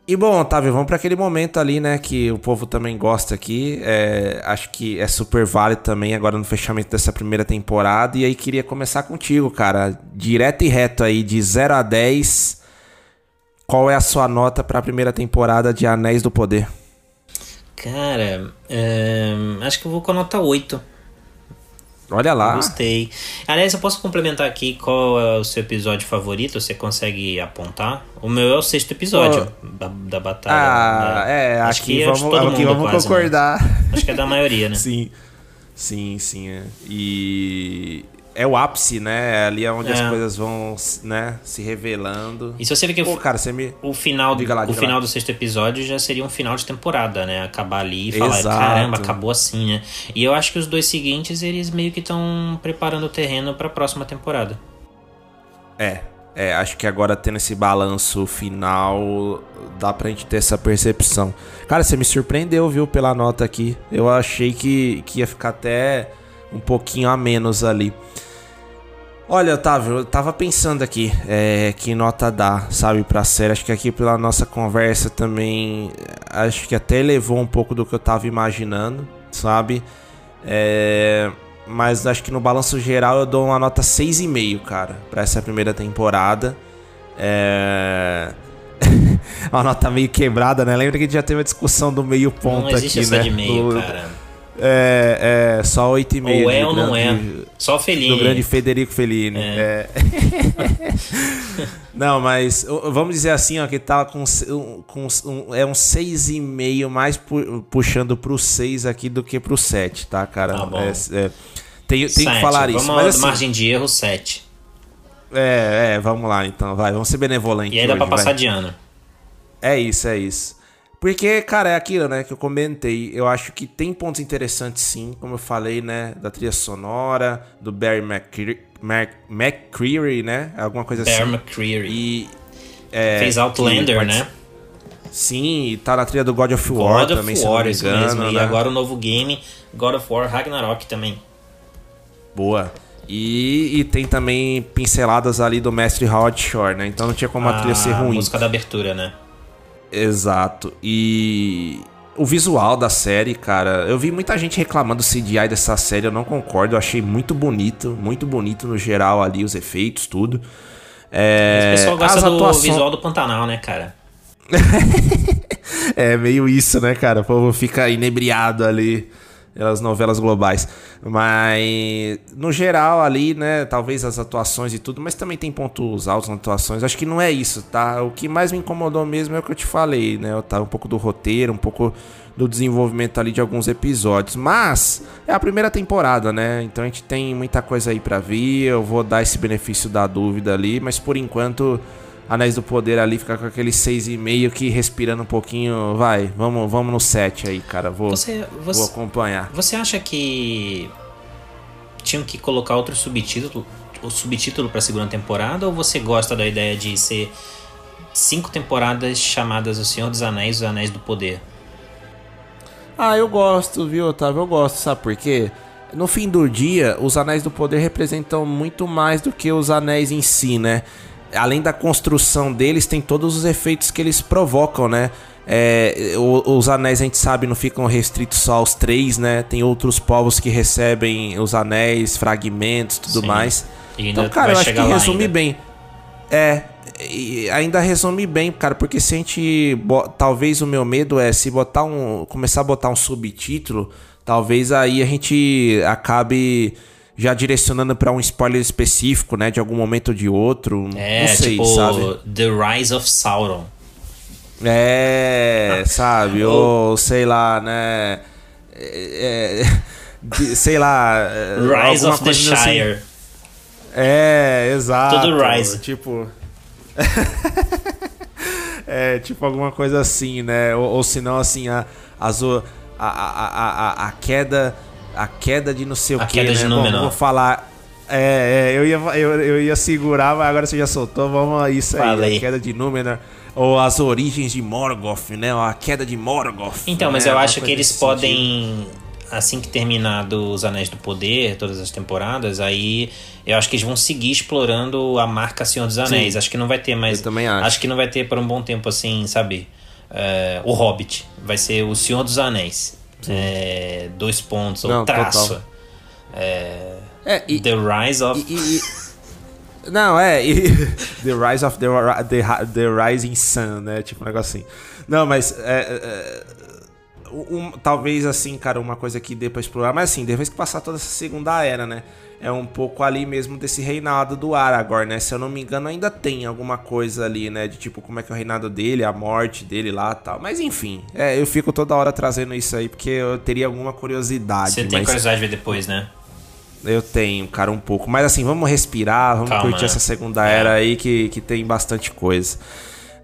E bom, Otávio, vamos para aquele momento ali, né, que o povo também gosta aqui. É, acho que é super válido também agora no fechamento dessa primeira temporada. E aí queria começar contigo, cara. Direto e reto aí, de 0 a 10. Qual é a sua nota para a primeira temporada de Anéis do Poder? Cara, é, acho que eu vou com a nota 8. Olha lá. Gostei. Aliás, eu posso complementar aqui qual é o seu episódio favorito? Você consegue apontar? O meu é o sexto episódio oh. da, da batalha. Ah, né? é, acho que, vamos, é aqui vamos quase, né? concordar. Né? Acho que é da maioria, né? sim. Sim, sim. É. E é o ápice, né? É ali é onde é. as coisas vão, né, se revelando. E se você ver que Pô, o, cara, você me... o final, do, lá, o final lá. do sexto episódio já seria um final de temporada, né? Acabar ali e falar, Exato. caramba, acabou assim, né? E eu acho que os dois seguintes, eles meio que estão preparando o terreno para a próxima temporada. É, é, acho que agora tendo esse balanço final, dá pra gente ter essa percepção. Cara, você me surpreendeu, viu, pela nota aqui. Eu achei que, que ia ficar até um pouquinho a menos ali. Olha, Otávio, eu tava pensando aqui é, que nota dá, sabe, pra série. Acho que aqui pela nossa conversa também, acho que até levou um pouco do que eu tava imaginando, sabe? É, mas acho que no balanço geral eu dou uma nota 6,5, cara, pra essa primeira temporada. É. uma nota meio quebrada, né? Lembra que a gente já teve a discussão do meio ponto Não aqui, essa né? de meio, no... cara. É, é, só 8,5. Ou é ou não é. Só Fellini. Do grande Federico Fellini. É. é. não, mas vamos dizer assim, ó, que tá com, com um, é um 6,5 mais pu puxando pro 6 aqui do que pro 7, tá, cara? Tá bom. É, é, tem, tem que falar vamos isso. Mas, assim, margem de erro 7. É, é, vamos lá então, vai, vamos ser benevolentes. E aí dá pra passar vai. de ano. É isso, é isso. Porque, cara, é aquilo, né, que eu comentei. Eu acho que tem pontos interessantes, sim, como eu falei, né, da trilha sonora, do Barry McCreary, Mac, McCreary né, alguma coisa Barry assim. McCreary. E... É, Fez Outlander, né? Sim, e tá na trilha do God of War God também, of se eu não War, me engano, mesmo. E né? agora o novo game, God of War Ragnarok também. Boa. E, e tem também pinceladas ali do mestre Howard Shore, né? Então não tinha como a trilha ser ruim. música da abertura, né? Exato. E o visual da série, cara, eu vi muita gente reclamando do CGI dessa série, eu não concordo, eu achei muito bonito, muito bonito no geral ali, os efeitos, tudo. É, o pessoal gosta do visual do Pantanal, né, cara? É meio isso, né, cara? O povo fica inebriado ali pelas novelas globais. Mas, no geral, ali, né, talvez as atuações e tudo, mas também tem pontos altos nas atuações. Acho que não é isso, tá? O que mais me incomodou mesmo é o que eu te falei, né? Tá um pouco do roteiro, um pouco do desenvolvimento ali de alguns episódios. Mas é a primeira temporada, né? Então a gente tem muita coisa aí pra vir. Eu vou dar esse benefício da dúvida ali, mas por enquanto. Anéis do Poder ali fica com aquele 6,5 que respirando um pouquinho. Vai, vamos, vamos no 7 aí, cara. Vou, Você, vou você, acompanhar. você acha que tinham que colocar outro subtítulo, o subtítulo pra segunda temporada ou você gosta da ideia de ser cinco temporadas chamadas O Senhor dos Anéis, Os Anéis do Poder? Ah, eu gosto, viu, Otávio? Eu gosto, sabe por quê? No fim do dia, os Anéis do Poder representam muito mais do que os anéis em si, né? Além da construção deles, tem todos os efeitos que eles provocam, né? É, os anéis a gente sabe não ficam restritos só aos três, né? Tem outros povos que recebem os anéis, fragmentos, tudo Sim. mais. E Então, cara, eu acho que resume ainda. bem. É, e ainda resume bem, cara, porque se a gente. Talvez o meu medo é se botar um. começar a botar um subtítulo, talvez aí a gente acabe já direcionando pra um spoiler específico, né? De algum momento ou de outro. É, não sei, tipo sabe? The Rise of Sauron. É, sabe? Ou sei lá, né? É, é, de- sei lá. é, Rise of the assim. Shire. É, exato. Tudo Rise. Tipo. é, tipo alguma coisa assim, né? Ou, ou se não, assim, a, a, a, a, a queda. A queda de não sei o A que, queda né? de Bom, Númenor. vou falar. É, é, eu ia, eu, eu ia segurar, mas agora você já soltou. Vamos a isso aí. A queda de Númenor. Ou as origens de Morgoth, né? A queda de Morgoth. Então, mas né? eu Alguma acho que eles podem, assim que terminar dos Anéis do Poder, todas as temporadas, aí eu acho que eles vão seguir explorando a marca Senhor dos Anéis. Acho que não vai ter mais. Eu também acho. que não vai ter por um bom tempo assim, sabe? É, o Hobbit. Vai ser o Senhor dos Anéis. É, dois pontos, ou Não, traço. total. É, e, The Rise of. E- e- não, é. e- the Rise of the, the, the Rising Sun, né? Tipo um negócio assim. Não, mas. É, é, um- talvez assim, cara, uma coisa que dê pra explorar. Mas assim, depois que passar toda essa segunda era, né? É um pouco ali mesmo desse reinado do Aragorn, né? Se eu não me engano, ainda tem alguma coisa ali, né? De tipo, como é que é o reinado dele, a morte dele lá e tal. Mas enfim, é, eu fico toda hora trazendo isso aí porque eu teria alguma curiosidade. Você tem mas... curiosidade de ver depois, né? Eu tenho, cara, um pouco. Mas assim, vamos respirar, vamos Calma, curtir né? essa segunda É. era aí que, que tem bastante coisa.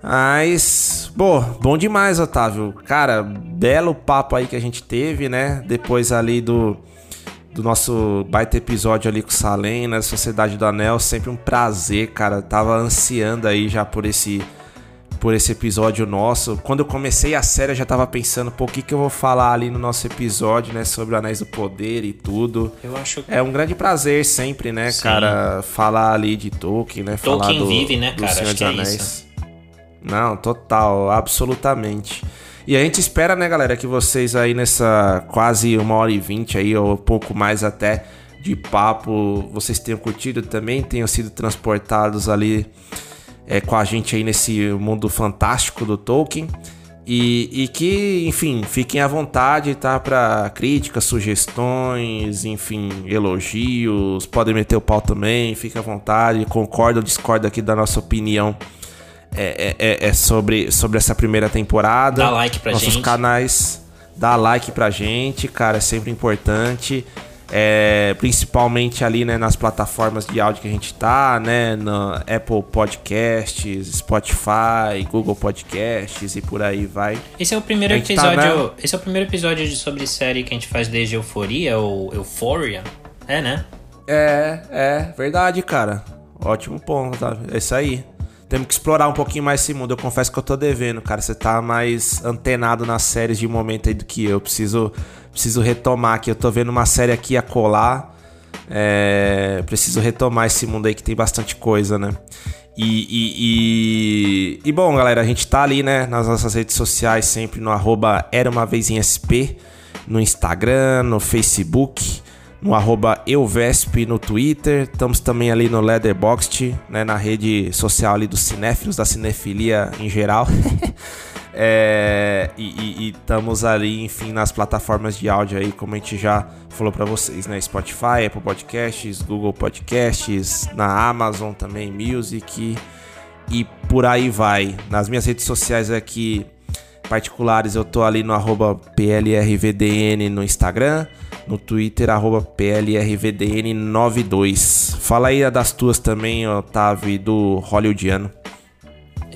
Mas, pô, bom demais, Otávio. Cara, belo papo aí que a gente teve, né? Depois ali do, do nosso baita episódio ali com o Salem, né? Sociedade do Anel. Sempre um prazer, cara. Tava ansiando aí já por esse por esse episódio nosso. Quando eu comecei a série, eu já tava pensando, pô, o que, que eu vou falar ali no nosso episódio, né? Sobre o Anéis do Poder e tudo. Eu acho que. É um grande prazer sempre, né, Sim. cara, falar ali de Tolkien, né? Tolkien falar do, vive, né, do cara? Senhor Acho dos que é Anéis. Não, total, absolutamente. E a gente espera, né, galera, que vocês aí nessa quase uma hora e vinte aí, ou pouco mais até, de papo, vocês tenham curtido também, tenham sido transportados ali é, com a gente aí nesse mundo fantástico do Tolkien. E, e que, enfim, fiquem à vontade, tá? Pra críticas, sugestões, enfim, elogios. Podem meter o pau também, fique à vontade. Concorda ou discorda aqui da nossa opinião é, é- é- é sobre, sobre essa primeira temporada. Dá like pra Nossos gente. canais. Dá like pra gente, cara, é sempre importante. É, principalmente ali né, nas plataformas de áudio que a gente tá, né? No Apple Podcasts, Spotify, Google Podcasts e por aí vai. Esse é o primeiro gente tá, episódio. né? Esse é o primeiro episódio de- sobre série que a gente faz desde Euforia ou Euphoria. É, né? É, é, verdade, cara. Ótimo ponto, tá? É isso aí. Temos que explorar um pouquinho mais esse mundo. Eu confesso que eu tô devendo, cara. Você tá mais antenado nas séries de momento aí do que eu. Preciso, preciso retomar aqui. Eu tô vendo uma série aqui a colar. É, preciso retomar esse mundo aí que tem bastante coisa, né? E, e, e, e, bom, galera, a gente tá ali, né, nas nossas redes sociais, sempre no arroba Era Uma Vez em SP, no Instagram, no Facebook no arroba Euvesp no Twitter. Estamos também ali no Leatherboxd, né, na rede social ali dos cinéfilos, da cinefilia em geral. é, e estamos ali, enfim, nas plataformas de áudio aí, como a gente já falou para vocês, né? Spotify, Apple Podcasts, Google Podcasts, na Amazon também, Music e por aí vai. Nas minhas redes sociais aqui particulares, eu tô ali no arroba PLRVDN no Instagram no Twitter, arroba PLRVDN92. Fala aí das tuas também, Otávio, e do Hollywoodiano.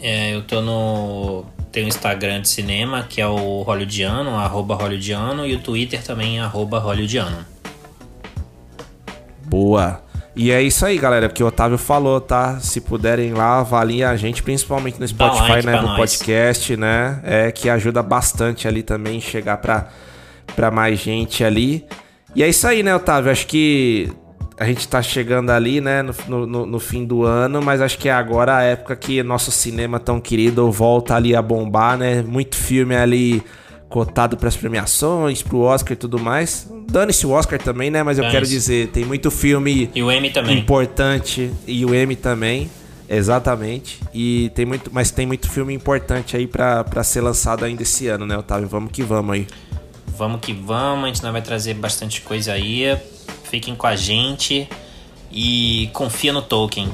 É, eu tô no. Tem o Instagram de cinema, que é o Hollywoodiano, arroba Hollywoodiano, e o Twitter também, arroba Hollywoodiano. Boa! E é isso aí, galera, que o Otávio falou, tá? Se puderem lá, avaliem a gente, principalmente no Spotify, like né? No podcast, né? É que ajuda bastante ali também chegar pra para mais gente ali. E é isso aí, né, Otávio? Acho que a gente tá chegando ali, né, no, no, no, fim do ano, mas acho que é agora a época que nosso cinema tão querido volta ali a bombar, né? Muito filme ali cotado para as premiações, pro Oscar e tudo mais. Dane-se o Oscar também, né? Mas eu quero dizer, tem muito filme e o M também. importante e o M também. Exatamente. E tem muito, mas tem muito filme importante aí para ser lançado ainda esse ano, né, Otávio? Vamos que vamos aí vamos que vamos, a gente vai trazer bastante coisa aí. Fiquem com a gente e confia no Tolkien.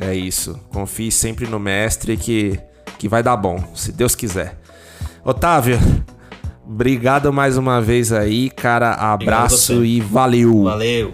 É isso. Confie sempre no mestre que, que vai dar bom, se Deus quiser. Otávio, obrigado mais uma vez aí, cara. Abraço e valeu. Valeu.